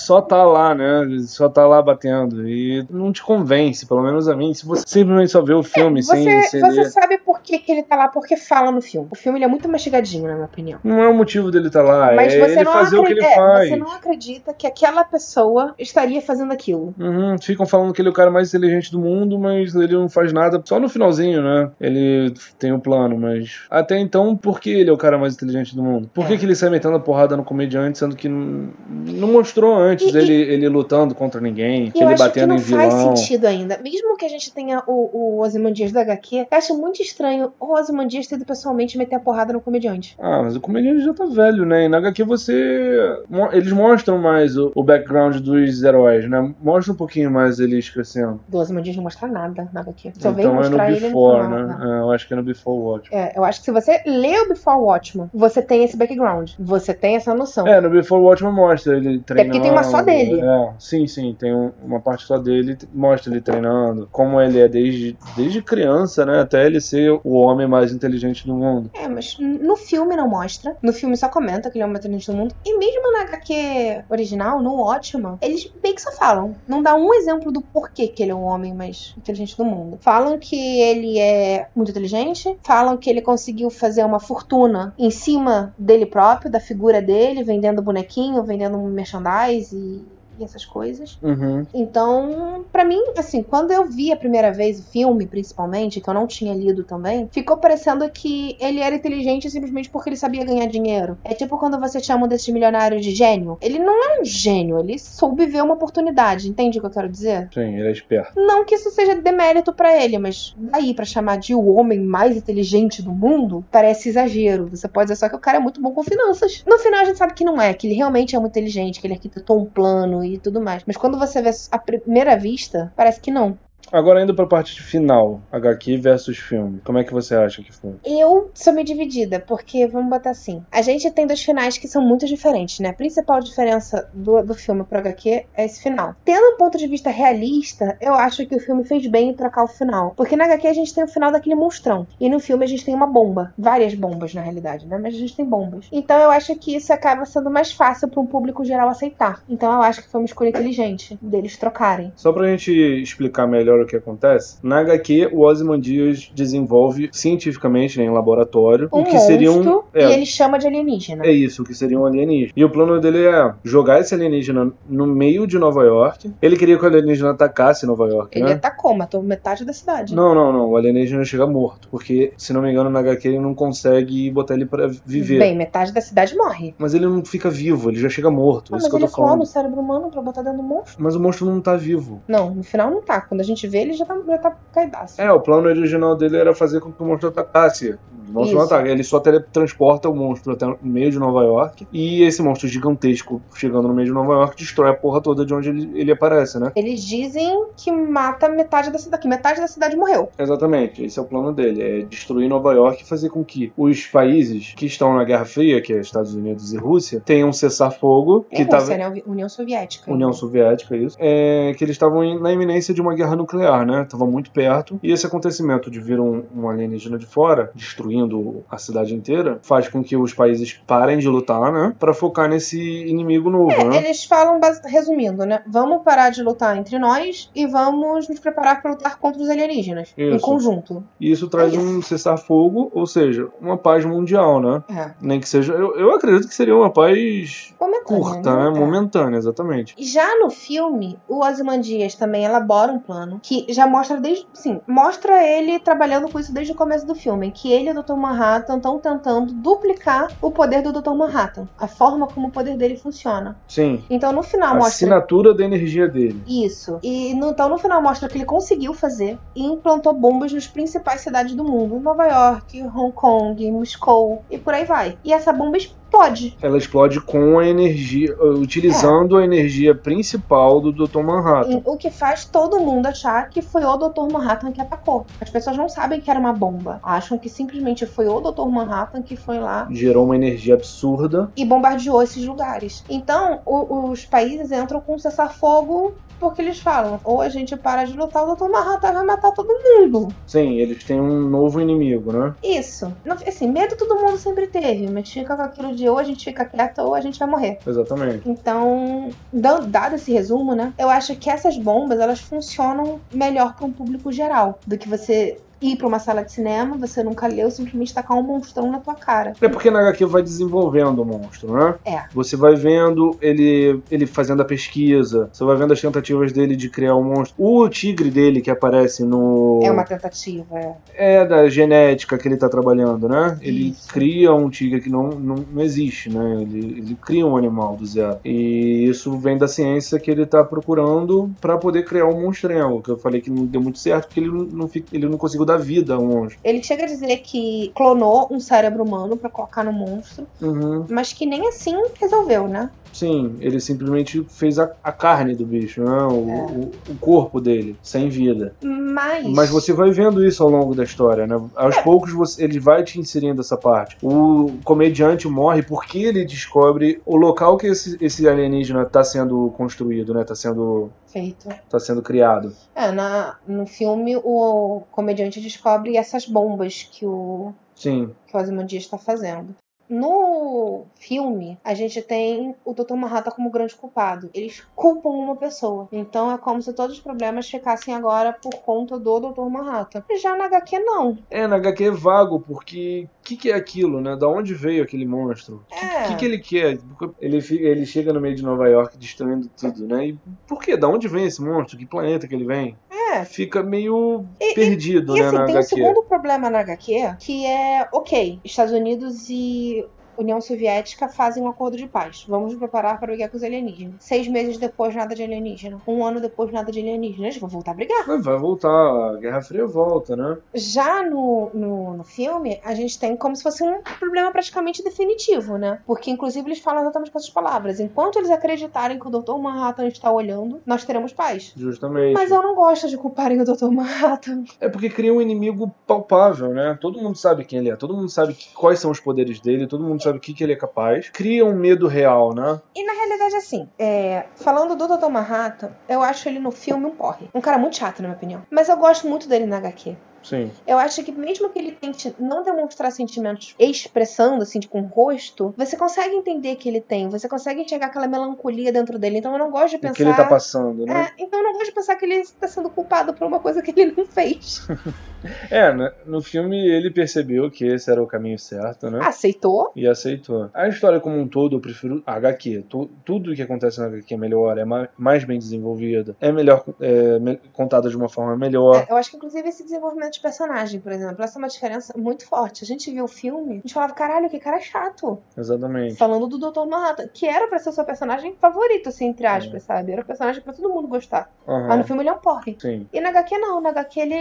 só tá lá, né? Só tá lá batendo e não te convence, pelo menos a mim. Se você simplesmente só vê o filme sem, Você, sem você ler... sabe por que, que ele tá lá, porque fala no filme. O filme é muito mastigadinho, na minha opinião. Não é o motivo dele estar lá, Mas é você ele não, fazer o que ele acredita, é, faz. você não acredita que aquela pessoa estaria fazendo aquilo. Uhum, ficam falando que ele é o cara mais inteligente do mundo, mas ele não faz nada. Só no finalzinho, né? Ele tem o plano, mas. Até então, por que ele é o cara mais inteligente do mundo? Por que, É. que ele sai metendo a porrada no comediante, sendo que não, não mostrou antes E- ele, ele lutando contra ninguém, E eu ele acho que batendo não em faz vilão? sentido ainda. Mesmo que a gente tenha o, o Ozymandias da HQ, eu acho muito estranho o Ozymandias ter ido pessoalmente meter a porrada no comediante. Ah, mas o comediante já tá velho, né? E na HQ você. Eles mostram mais o, o background dos heróis, né? Mostra um pouquinho mais eles crescendo. Do Ozymandias não mostra nada, nada aqui. Só então é no mostrar ele no Before, final, né? É, eu acho que é no Before Watch. É, eu acho que se você lê o Before Watchman, você tem esse background. Você tem essa noção. É, no Before Watchman mostra ele treinando. porque tem uma só dele. É, sim, sim, tem um- uma parte só dele, mostra ele treinando, como ele é desde, desde criança, né, até ele ser o homem mais inteligente do mundo. É, mas no filme não mostra. No filme só comenta que ele é o mais inteligente do mundo. E mesmo na HQ original, no Watchman, eles bem que só falam. Não dá um exemplo do porquê que ele é o homem mais inteligente do mundo. Falam que ele é muito inteligente, falam que ele conseguiu fazer uma fortuna em cima dele próprio, da figura dele, vendendo bonequinho, vendendo merchandise e e essas coisas. Uhum. Então, pra mim, assim, quando eu vi a primeira vez o filme, principalmente, que eu não tinha lido também, ficou parecendo que ele era inteligente simplesmente porque ele sabia ganhar dinheiro. É tipo quando você chama um desses milionários de gênio. Ele não é um gênio, ele soube ver uma oportunidade, entende o que eu quero dizer? Sim, ele é esperto. Não que isso seja demérito pra ele, mas daí pra chamar de o homem mais inteligente do mundo, parece exagero. Você pode dizer só que o cara é muito bom com finanças. No final a gente sabe que não é, que ele realmente é muito inteligente, que ele arquitetou um plano e tudo mais. Mas quando você vê a primeira vista, parece que não. Agora indo pra parte final, HQ versus filme. Como é que você acha que foi? Eu sou meio dividida, porque, vamos botar assim, a gente tem dois finais que são muito diferentes, né? A principal diferença do, do filme pro HQ é esse final. Tendo um ponto de vista realista, eu acho que o filme fez bem em trocar o final. Porque na HQ a gente tem o final daquele monstrão. E no filme a gente tem uma bomba. Várias bombas, na realidade, né? Mas a gente tem bombas. Então eu acho que isso acaba sendo mais fácil para um público geral aceitar. Então eu acho que foi uma escolha inteligente deles trocarem. Só pra gente explicar melhor o que acontece, na HQ o Ozymandias desenvolve cientificamente né, em laboratório Um o que seria um. É, e ele chama de alienígena. É isso, o que seria um alienígena. E o plano dele é jogar esse alienígena no meio de Nova York. Ele queria que o alienígena atacasse Nova York, Ele né? atacou, matou metade da cidade. Não, não, não. O alienígena chega morto. Porque, se não me engano, na HQ ele não consegue botar ele pra viver. Bem, metade da cidade morre. Mas ele não fica vivo, ele já chega morto. Ah, isso mas ele clona o cérebro humano pra botar dentro do monstro? Mas o monstro não tá vivo. Não, no final não tá. Quando a gente vê, ele já tá, já tá caidaço. É, o plano original dele era fazer com que o monstro atacasse. O monstro não ataca, ele só teletransporta o monstro até o meio de Nova York. E esse monstro gigantesco chegando no meio de Nova York destrói a porra toda de onde ele, ele aparece, né? Eles dizem que mata metade da cidade, que metade da cidade morreu. Exatamente, esse é o plano dele, é destruir Nova York e fazer com que os países que estão na Guerra Fria, que é Estados Unidos e Rússia, tenham um cessar-fogo que É tava Rússia, né? União Soviética. União Soviética, isso, é, que eles estavam na iminência de uma guerra nuclear, né? Tava muito perto. E esse acontecimento de vir um, um alienígena de fora, destruindo a cidade inteira, faz com que os países parem de lutar, né? Pra focar nesse inimigo novo, É, né? eles falam, resumindo, né? Vamos parar de lutar entre nós e vamos nos preparar para lutar contra os alienígenas. Em Isso. conjunto. E isso traz É um cessar-fogo, ou seja, uma paz mundial, né? É. Nem que seja. Eu, eu acredito que seria uma paz Momentânea, curta, né? É. Momentânea, exatamente. Já no filme, o Ozymandias também elabora um plano que já mostra desde, sim, mostra ele trabalhando com isso desde o começo do filme, que ele e o Dr. Manhattan estão tentando duplicar o poder do Dr. Manhattan, a forma como o poder dele funciona. Sim. Então no final A mostra assinatura da energia dele. isso. E no- então no final mostra que ele conseguiu fazer e implantou bombas nas principais cidades do mundo, Nova York, Hong Kong, Moscou e por aí vai. E essa bomba explode. Ela explode com a energia. uh, Utilizando a energia principal do Dr. Manhattan. O que faz todo mundo achar que foi o Dr. Manhattan que atacou. As pessoas não sabem que era uma bomba. Acham que simplesmente foi o Dr. Manhattan que foi lá Gerou uma energia absurda. e bombardeou esses lugares. Então, o- os países entram com um cessar-fogo porque eles falam: ou a gente para de lutar, o Dr. Manhattan vai matar todo mundo. Sim, eles têm um novo inimigo, né? Isso. Assim, medo todo mundo sempre teve, mas fica com aquilo de ou a gente fica quieto ou a gente vai morrer. Exatamente. Então, dado esse resumo, né? Eu acho que essas bombas elas funcionam melhor para um público geral do que você ir para uma sala de cinema, você nunca leu, simplesmente tacar um monstrão na tua cara. É porque na HQ vai desenvolvendo o monstro, né? É. Você vai vendo ele, ele fazendo a pesquisa, você vai vendo as tentativas dele de criar um monstro. O tigre dele que aparece no. É uma tentativa. é. É da genética que ele tá trabalhando, né? Ele Isso. cria um tigre que não, não, não existe, né? Ele, ele cria um animal do zero. E isso vem da ciência que ele tá procurando pra poder criar um monstrengo. Que eu falei que não deu muito certo porque ele não, ele não conseguiu dar vida ao monstro. Ele chega a dizer que clonou um cérebro humano para colocar no monstro, Uhum. mas que nem assim resolveu, né? Sim, ele simplesmente fez a, a carne do bicho, né? o, É. o, o corpo dele, sem vida. Mas. Mas você vai vendo isso ao longo da história, né? Aos É. poucos você, ele vai te inserindo essa parte. O comediante morre porque ele descobre o local que esse, esse alienígena tá sendo construído, né? Tá sendo, Feito. tá sendo criado. É, na, no filme o comediante descobre essas bombas que o, Sim, que o Ozymandias está fazendo. No filme, a gente tem o Dr. Manhattan como grande culpado. Eles culpam uma pessoa. Então é como se todos os problemas ficassem agora por conta do Dr. Manhattan. Já na HQ, não. É, na HQ é vago, porque o que, que é aquilo, né? Da onde veio aquele monstro? O É. que, que ele quer? Ele, ele chega no meio de Nova York destruindo tudo, né? E por quê? Da onde vem esse monstro? Que planeta que ele vem? É. Fica meio E- e- perdido, E né, assim, na tem um HQ. segundo problema na HQ, que é, ok, Estados Unidos e União Soviética fazem um acordo de paz. Vamos nos preparar para brigar com os alienígenas. Seis meses depois, nada de alienígena. Um ano depois, nada de alienígena. Eles vão voltar a brigar. Vai voltar, a Guerra Fria volta, né? Já no, no, no filme, a gente tem como se fosse um problema praticamente definitivo, né? Porque, inclusive, eles falam exatamente com essas palavras. Enquanto eles acreditarem que o Dr. Manhattan está olhando, nós teremos paz. Justamente. Mas eu não gosto de culparem o Dr. Manhattan. É porque cria um inimigo palpável, né? Todo mundo sabe quem ele é, todo mundo sabe quais são os poderes dele, todo mundo sabe o que, que ele é capaz. Cria um medo real, né? E na realidade, assim, é, falando do Dr. Manhattan, eu acho ele no filme um porre. Um cara muito chato, na minha opinião. Mas eu gosto muito dele na HQ. Sim. Eu acho que mesmo que ele tente não demonstrar sentimentos expressando, assim, com o rosto, você consegue entender que ele tem. Você consegue enxergar aquela melancolia dentro dele. Então eu não gosto de O pensar... que ele tá passando, né? É, então eu não gosto de pensar que ele está sendo culpado por uma coisa que ele não fez. [LAUGHS] É, né? no filme ele percebeu que esse era o caminho certo, né? Aceitou. E aceitou. A história como um todo, eu prefiro a HQ. Tu- tudo que acontece na HQ é melhor, é ma- mais bem desenvolvida, é melhor é, contada de uma forma melhor. É, eu acho que inclusive esse desenvolvimento de personagem, por exemplo, essa é uma diferença muito forte. A gente viu o filme, a gente falava, caralho, que cara chato. Exatamente. Falando do Dr. Manhattan, que era pra ser o seu personagem favorito, assim, entre aspas, sabe? Era o personagem pra todo mundo gostar. Aham. Mas no filme ele é um porre. Sim. E na HQ não, na HQ ele,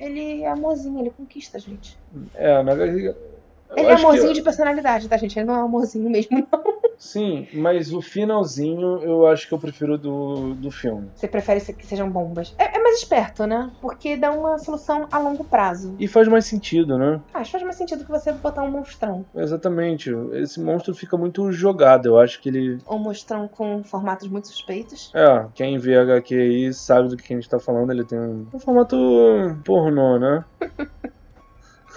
ele é amorzinho, ele conquista a gente. É, na HQ. Ele é acho que- amorzinho de personalidade, tá, gente? Ele não é amorzinho mesmo, não. Sim, mas o finalzinho eu acho que eu prefiro do, do filme. Você prefere que sejam bombas. É, é mais esperto, né? Porque dá uma solução a longo prazo. E faz mais sentido, né? Acho que faz mais sentido que você botar um monstrão. Exatamente. Esse monstro fica muito jogado. Eu acho que ele. Um monstrão com formatos muito suspeitos. É, quem vê HQ aí sabe do que a gente tá falando. Ele tem um, um formato pornô, né? [LAUGHS]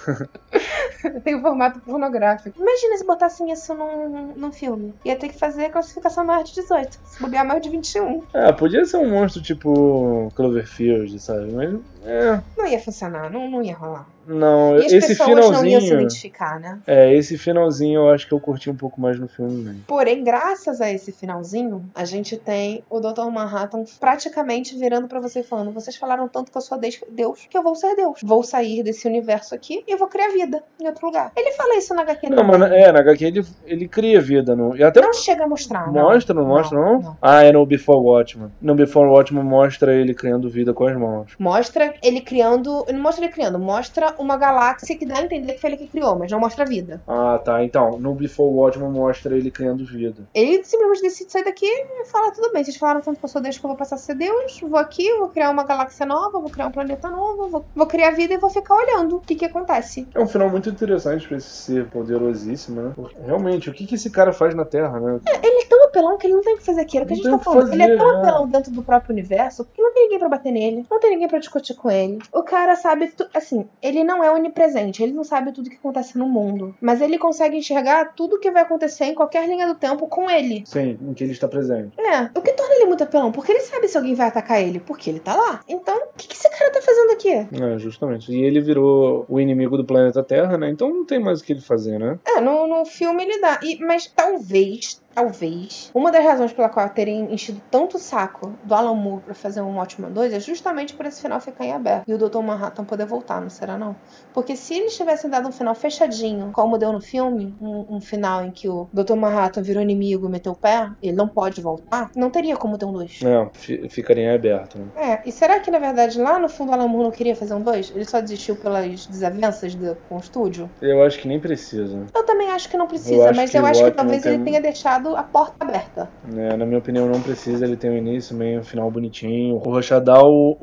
[LAUGHS] Tem um formato pornográfico. Imagina se botassem isso num, num filme. Ia ter que fazer a classificação maior de 18. Se bobear maior de 21. É, podia ser um monstro tipo Cloverfield, sabe? Mas. É. Não ia funcionar, não, não ia rolar. Não, E as esse pessoas não iam se finalzinho. identificar, né? É, esse finalzinho eu acho que eu curti um pouco mais no filme mesmo. Porém, graças a esse finalzinho, a gente tem o Dr. Manhattan praticamente virando pra você e falando: vocês falaram tanto que eu sou Deus que eu vou ser Deus. Vou sair desse universo aqui e vou criar vida em outro lugar. Ele fala isso na HQ Não, também. mas é, na HQ ele, ele cria vida. No, e até Não chega a mostrar, não. Mostra, não mostra, não? não. Ah, é no Before Watchmen. No Before Watchmen mostra ele criando vida com as mãos. Mostra ele criando. Não mostra ele criando, mostra uma galáxia que dá a entender que foi ele que criou, mas não mostra a vida. Ah, tá. Então, no Before Watchmen mostra ele criando vida. Ele simplesmente decide sair daqui e fala: tudo bem, vocês falaram tanto que eu sou Deus que eu vou passar a ser Deus, vou aqui, vou criar uma galáxia nova, vou criar um planeta novo, vou, vou criar vida e vou ficar olhando o que que acontece. É um final muito interessante pra esse ser poderosíssimo, né? Porque, Realmente, o que, que esse cara faz na Terra, né? Ele é tão apelão que ele não tem o que fazer aqui. Era o que a Não gente tem tá falando. ele é fazer, tão né? apelão dentro do próprio universo que não tem ninguém pra bater nele. Não tem ninguém pra discutir com ele. O cara sabe. Assim, ele não é onipresente. Ele não sabe tudo que acontece no mundo. Mas ele consegue enxergar tudo que vai acontecer em qualquer linha do tempo com ele. Sim, em que ele está presente. É, o que torna ele muito apelão, porque ele sabe se alguém vai atacar ele, porque ele tá lá. Então, o que, que esse cara tá fazendo aqui? É, justamente. E ele virou o inimigo do planeta Terra, né? Então não tem mais o que ele fazer, né? É, no, no filme ele dá. E, mas talvez, talvez, uma das razões pela qual terem enchido tanto o saco do Alan Moore pra fazer um Watchmen 2 é justamente por esse final ficar em aberto. E o Dr. Manhattan poder voltar, não será não? Porque se eles tivessem dado um final fechadinho, como deu no filme, um, um final em que o Dr. Manhattan virou inimigo, meteu o pé, ele não pode voltar, não teria como ter um 2. É, fi- ficaria em aberto, né? É, e será que na verdade lá no fundo o Alan Moore não queria fazer um 2? Ele só desistiu pelas desavenças do, com o estúdio? Eu acho que nem precisa. Eu também acho que não Eu precisa, acho mas eu acho que talvez tem- ele tenha deixado a porta aberta. né? Na minha opinião, não precisa. Ele tem um início, meio, um final bonitinho. O Rocha dá o,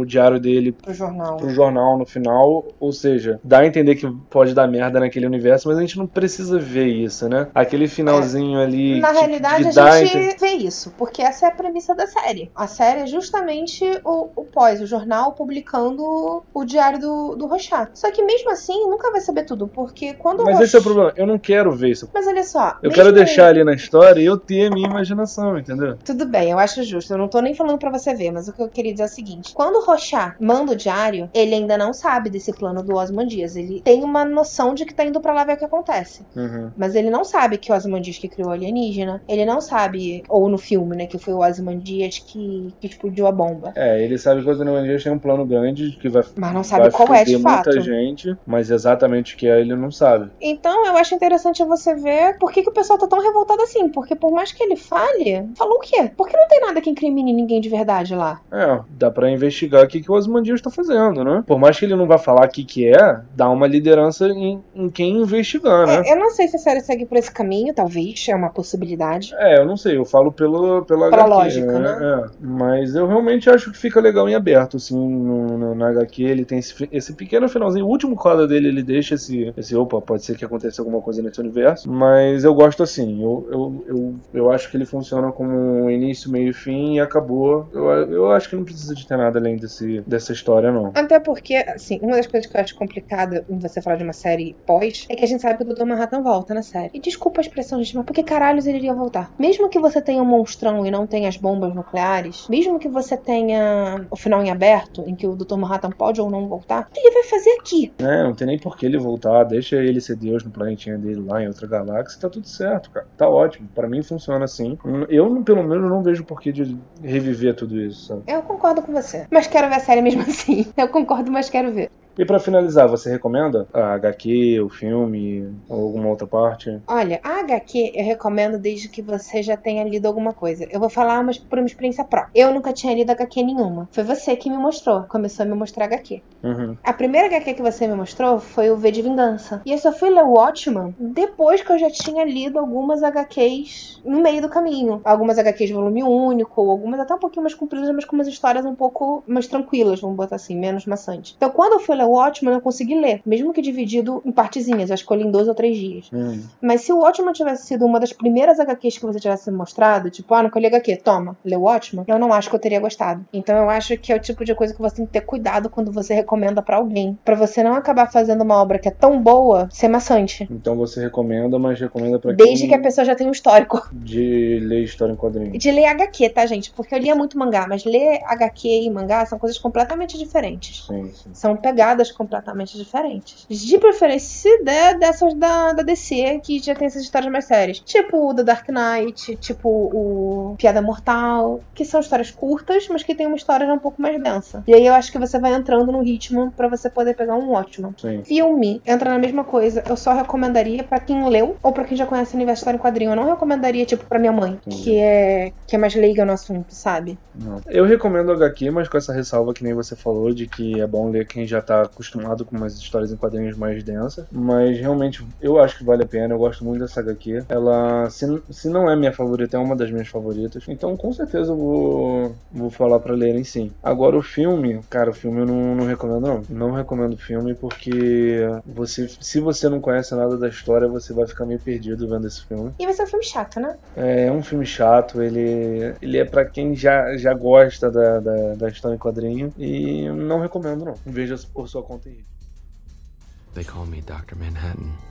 o diário dele Pro jornal. pro jornal no final, ou seja, dá a entender que pode dar merda naquele universo, mas a gente não precisa ver isso, né? Aquele finalzinho ali. Na que- realidade, a gente ente- vê isso, porque essa é a premissa da série. A série é justamente o, o pós, o jornal publicando o diário do, do Rochat. Só que mesmo assim, nunca vai saber tudo, porque quando Mas esse é o problema. Eu não quero ver isso. Mas olha só. Eu quero deixar ali na história e eu ter a minha imaginação, entendeu? Tudo bem, eu acho justo. Eu não tô nem falando pra você ver, mas o que eu queria dizer é o seguinte: quando o Rochat manda o diário, ele ainda não sabe desse plano do Osmandias. Ele tem uma noção de que tá indo pra lá ver o que acontece. Uhum. Mas ele não sabe que o Ozymandias que criou o alienígena. Ele não sabe, ou no filme, né, que foi o Ozymandias que, que explodiu a bomba. É, ele sabe que o Ozymandias tem um plano grande que vai. Mas não sabe qual é de fato. muita gente, mas exatamente o que é ele não sabe. Então eu acho interessante você ver por que, que o pessoal tá tão revoltado assim. Porque por mais que ele fale, falou o quê? Porque não tem nada que incrimine ninguém de verdade lá. É, dá pra investigar o que, que o Ozymandias tá fazendo, né? Por mais que ele não vá falar o que, que é, dá uma liderança em, em quem investigar, né? É, eu não sei se a série segue por esse caminho, talvez, é uma possibilidade. É, eu não sei, eu falo pelo, pela Pela HQ, lógica, né? É, mas eu realmente acho que fica legal em aberto, assim, no, no- na HQ ele tem esse, esse pequeno finalzinho, o último quadro dele ele deixa esse, esse, opa, pode ser que aconteça alguma coisa nesse universo, mas eu gosto assim, eu, eu, eu, eu acho que ele funciona como um início, meio e fim e acabou, eu, eu acho que não precisa de ter nada além desse, dessa história, não. Até porque, assim, uma das coisas que eu acho complicada em você falar de uma série pós é que a gente sabe que o Dr. Manhattan volta na série. E desculpa a expressão, gente, mas por que caralhos ele iria voltar? Mesmo que você tenha um monstrão e não tenha as bombas nucleares, mesmo que você tenha o final em aberto, em que o Dr. Manhattan pode ou não voltar, o que ele vai fazer aqui? É, não tem nem por que ele voltar, deixa ele ser Deus no planetinha dele lá em outra galáxia, tá tudo certo, cara. Tá ótimo, pra mim funciona assim. Eu, pelo menos, não vejo por que de reviver tudo isso, sabe? Eu concordo com você. Mas quero ver a série mesmo [LAUGHS] assim. Eu concordo, mas quero ver. E pra finalizar, você recomenda a HQ, o filme, ou alguma outra parte? Olha, a HQ eu recomendo desde que você já tenha lido alguma coisa. Eu vou falar mas por uma experiência própria. Eu nunca tinha lido HQ nenhuma. Foi você que me mostrou, começou a me mostrar HQ. Uhum. A primeira HQ que você me mostrou foi o V de Vingança. E eu só fui ler o Watchman depois que eu já tinha lido algumas HQs no meio do caminho. Algumas HQs de volume único, ou algumas até um pouquinho mais compridas, mas com umas histórias um pouco mais tranquilas, vamos botar assim, menos maçantes. Então quando eu fui ler o Watchman, eu consegui ler, mesmo que dividido em partezinhas. Eu acho que eu li em dois ou três dias. Hum. Mas se o Watchman tivesse sido uma das primeiras HQs que você tivesse mostrado, tipo, ah, não quero ler HQ, toma, lê o Watchman, eu não acho que eu teria gostado. Então eu acho que é o tipo de coisa que você tem que ter cuidado quando você recomenda pra alguém. Pra você não acabar fazendo uma obra que é tão boa ser maçante. Então você recomenda, mas recomenda pra Desde quem que a pessoa já tenha um histórico. [LAUGHS] de ler história em quadrinhos. De ler HQ, tá, gente? Porque eu lia muito mangá, mas ler HQ e mangá são coisas completamente diferentes. Sim, sim. São pegadas completamente diferentes. De preferência, se der dessas da, da DC, que já tem essas histórias mais sérias. Tipo o The Dark Knight, tipo o Piada Mortal, que são histórias curtas, mas que tem uma história um pouco mais densa. E aí eu acho que você vai entrando no ritmo pra você poder pegar um ótimo. Sim. Filme entra na mesma coisa. Eu só recomendaria pra quem leu ou pra quem já conhece o universo história em quadrinho. Eu não recomendaria, tipo, pra minha mãe, que é, que é mais leiga no assunto, sabe? Não. Eu recomendo HQ, mas com essa ressalva que nem você falou, de que é bom ler quem já tá acostumado com umas histórias em quadrinhos mais densas. Mas realmente, eu acho que vale a pena, eu gosto muito dessa HQ. Ela, se, se não é minha favorita, é uma das minhas favoritas. Então, com certeza, eu vou, vou falar pra lerem sim. Agora, o filme, cara, o filme eu não, não recomendo, não. Não recomendo o filme porque você, se você não conhece nada da história, você vai ficar meio perdido vendo esse filme. E vai ser um filme chato, né? É um filme chato, ele, ele é pra quem já, já gosta da, da, da história em quadrinho e não recomendo não. Veja por sua conta e risco. They call me Dr. Manhattan.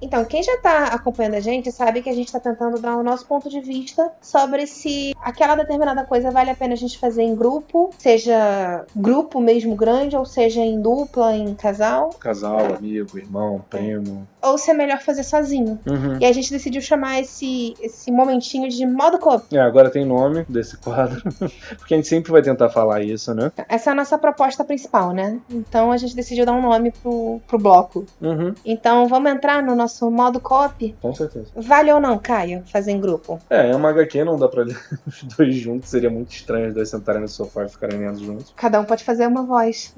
Então, quem já tá acompanhando a gente sabe que a gente tá tentando dar o nosso ponto de vista sobre se aquela determinada coisa vale a pena a gente fazer em grupo, seja grupo mesmo grande, ou seja em dupla, em casal, Casal, amigo, irmão, primo. ou se é melhor fazer sozinho. Uhum. E a gente decidiu chamar esse, esse momentinho de modo coop. É, agora tem nome desse quadro, [LAUGHS] porque a gente sempre vai tentar falar isso, né? Essa é a nossa proposta principal, né? Então a gente decidiu dar um nome pro, pro bloco. Uhum, Então vamos entrar no nosso modo coop. com certeza. Vale ou não, Caio, fazer em grupo? É, é uma HQ, não dá pra ler [LAUGHS] os dois juntos, seria muito estranho os dois sentarem no sofá e ficarem lendo juntos. Cada um pode fazer uma voz.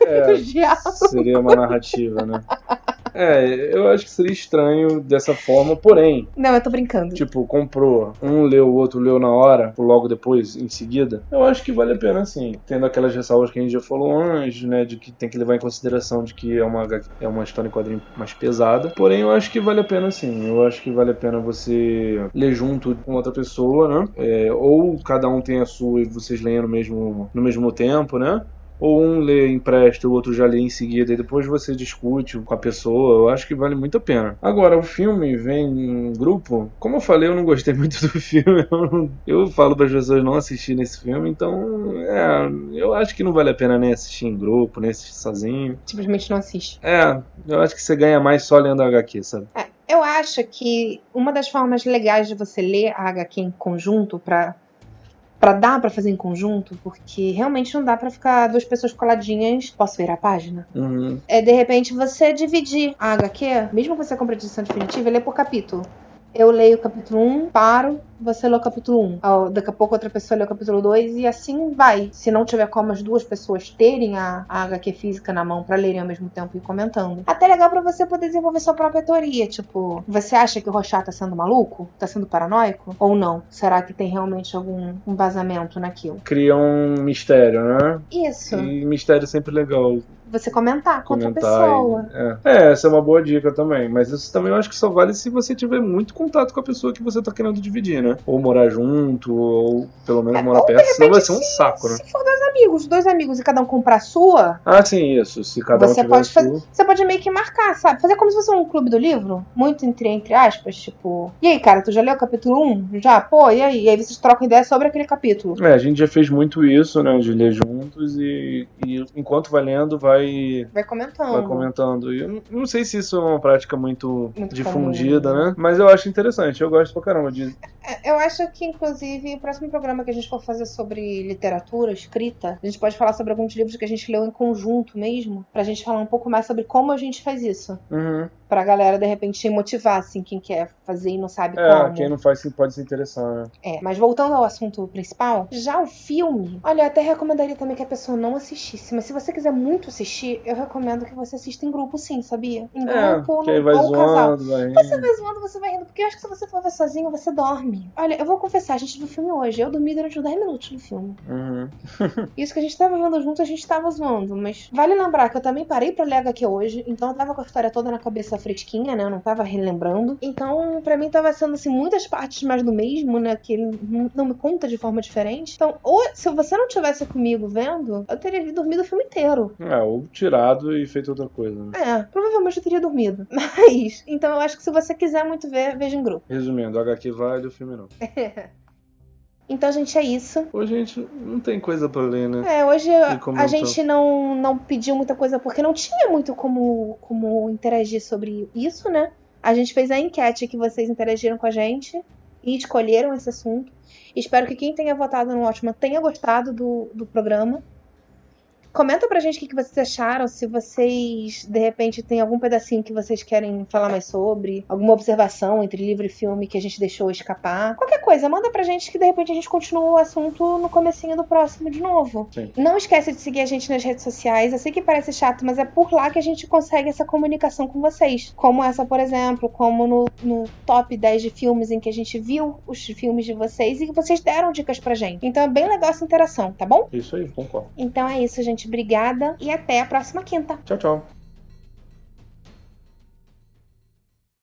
É, [LAUGHS] seria uma narrativa, né? É, eu acho que seria estranho dessa forma, porém, Não, eu tô brincando. tipo, comprou, um leu, o outro leu na hora, ou logo depois, em seguida, eu acho que vale a pena sim. Tendo aquelas ressalvas que a gente já falou antes, né, de que tem que levar em consideração de que é uma, é uma história em quadrinho mais pesada. Porém, eu acho que vale a pena sim. Eu acho que vale a pena você ler junto com outra pessoa, né? É, ou cada um tem a sua e vocês leem no mesmo, no mesmo tempo, né? Ou um lê empresta, o outro já lê em seguida, e depois você discute com a pessoa, eu acho que vale muito a pena. Agora, o filme vem em grupo, como eu falei, eu não gostei [LAUGHS] muito do filme, eu, não- eu falo para as pessoas não assistirem esse filme, então, é, eu acho que não vale a pena nem assistir em grupo, nem assistir sozinho. Simplesmente não assiste. É, eu acho que você ganha mais só lendo HQ, sabe? É, eu acho que uma das formas legais de você ler a HQ em conjunto pra para dar pra fazer em conjunto, porque realmente não dá pra ficar duas pessoas coladinhas. Posso ver a página? Uhum. É de repente você dividir a HQ, mesmo que você compre a edição definitiva, ler por capítulo. Eu leio o capítulo 1, paro, você lê o capítulo 1. Ah, Daqui a pouco outra pessoa lê o capítulo 2 e assim vai. Se não tiver como as duas pessoas terem a, a HQ física na mão pra lerem ao mesmo tempo e comentando. Até legal pra você poder desenvolver sua própria teoria. Tipo, você acha que o Rochat tá sendo maluco? Tá sendo paranoico? Ou não? Será que tem realmente algum embasamento naquilo? Cria um mistério, né? Isso. E mistério é sempre legal Você comentar com outra comentar. pessoa. e- é. É, essa é uma boa dica também. Mas isso também eu acho que só vale se você tiver muito contato com a pessoa que você tá querendo dividir, né? Ou morar junto, ou pelo menos É, morar perto, senão vai ser um saco, né? Se for dois amigos, dois amigos e cada um comprar a sua, Ah, sim, isso. Se cada Você um tiver pode a sua. fazer- Você pode meio que marcar, sabe? Fazer como se fosse um clube do livro. Muito entre, entre aspas, tipo. E aí, cara, tu já leu o capítulo 1? Já? Pô, e aí? E aí vocês trocam ideia sobre aquele capítulo. É, a gente já fez muito isso, né? De ler juntos e, e enquanto vai lendo, vai, Vai comentando. vai comentando. E eu não- sei se isso é uma prática muito, Muito difundida, comum. né? Mas eu acho interessante, eu gosto pra caramba de. É, Eu acho que, inclusive, o próximo programa que a gente for fazer sobre literatura, escrita, a gente pode falar sobre alguns livros que a gente leu em conjunto mesmo, pra gente falar um pouco mais sobre como a gente faz isso. Uhum. Pra galera, de repente, motivar, assim, quem quer fazer e não sabe É, como. quem não faz pode se interessar, né? É, mas voltando ao assunto principal, já o filme, olha, eu até recomendaria também que a pessoa não assistisse, mas se você quiser muito assistir, eu recomendo que você assista em grupo sim, sabia? Em É, grupo no- vai ou casal. zoando, vai Você vai zoando, você vai rindo, porque eu acho que se você for ver sozinho, você dorme. Olha, eu vou confessar, a gente viu o filme hoje, eu dormi durante os 10 minutos do filme. Uhum. [LAUGHS] Isso que a gente tava vendo junto, a gente tava zoando, mas vale lembrar que eu também parei pra ler HQ hoje, então eu tava com a história toda na cabeça fresquinha, né? Eu não tava relembrando. Então, pra mim tava sendo assim muitas partes mais do mesmo, né? Que ele não- me conta de forma diferente. Então, ou se você não tivesse comigo vendo, eu teria dormido o filme inteiro. É, ou tirado e feito outra coisa, né? É, provavelmente eu teria dormido. [LAUGHS] Mas, então eu acho que se você quiser muito ver, veja em grupo. Resumindo, HQ vale, o filme não. [LAUGHS] Então, gente, é isso. Hoje a gente não tem coisa pra ler, né? É, hoje a gente não, não pediu muita coisa porque não tinha muito como, como interagir sobre isso, né? A gente fez a enquete que vocês interagiram com a gente e escolheram esse assunto. Espero que quem tenha votado no Ótimo tenha gostado do, do programa. Comenta pra gente o que vocês acharam, se vocês, de repente, tem algum pedacinho que vocês querem falar mais sobre, alguma observação entre livro e filme que a gente deixou escapar. Qualquer coisa, manda pra gente que de repente a gente continua o assunto no comecinho do próximo de novo. Sim. Não esquece de seguir a gente nas redes sociais. Eu sei que parece chato, mas é por lá que a gente consegue essa comunicação com vocês. Como essa, por exemplo, como no, no top 10 de filmes em que a gente viu os filmes de vocês e que vocês deram dicas pra gente. Então é bem legal essa interação, tá bom? Isso aí, concordo. Então é isso, gente. Obrigada e até a próxima quinta. Tchau, tchau.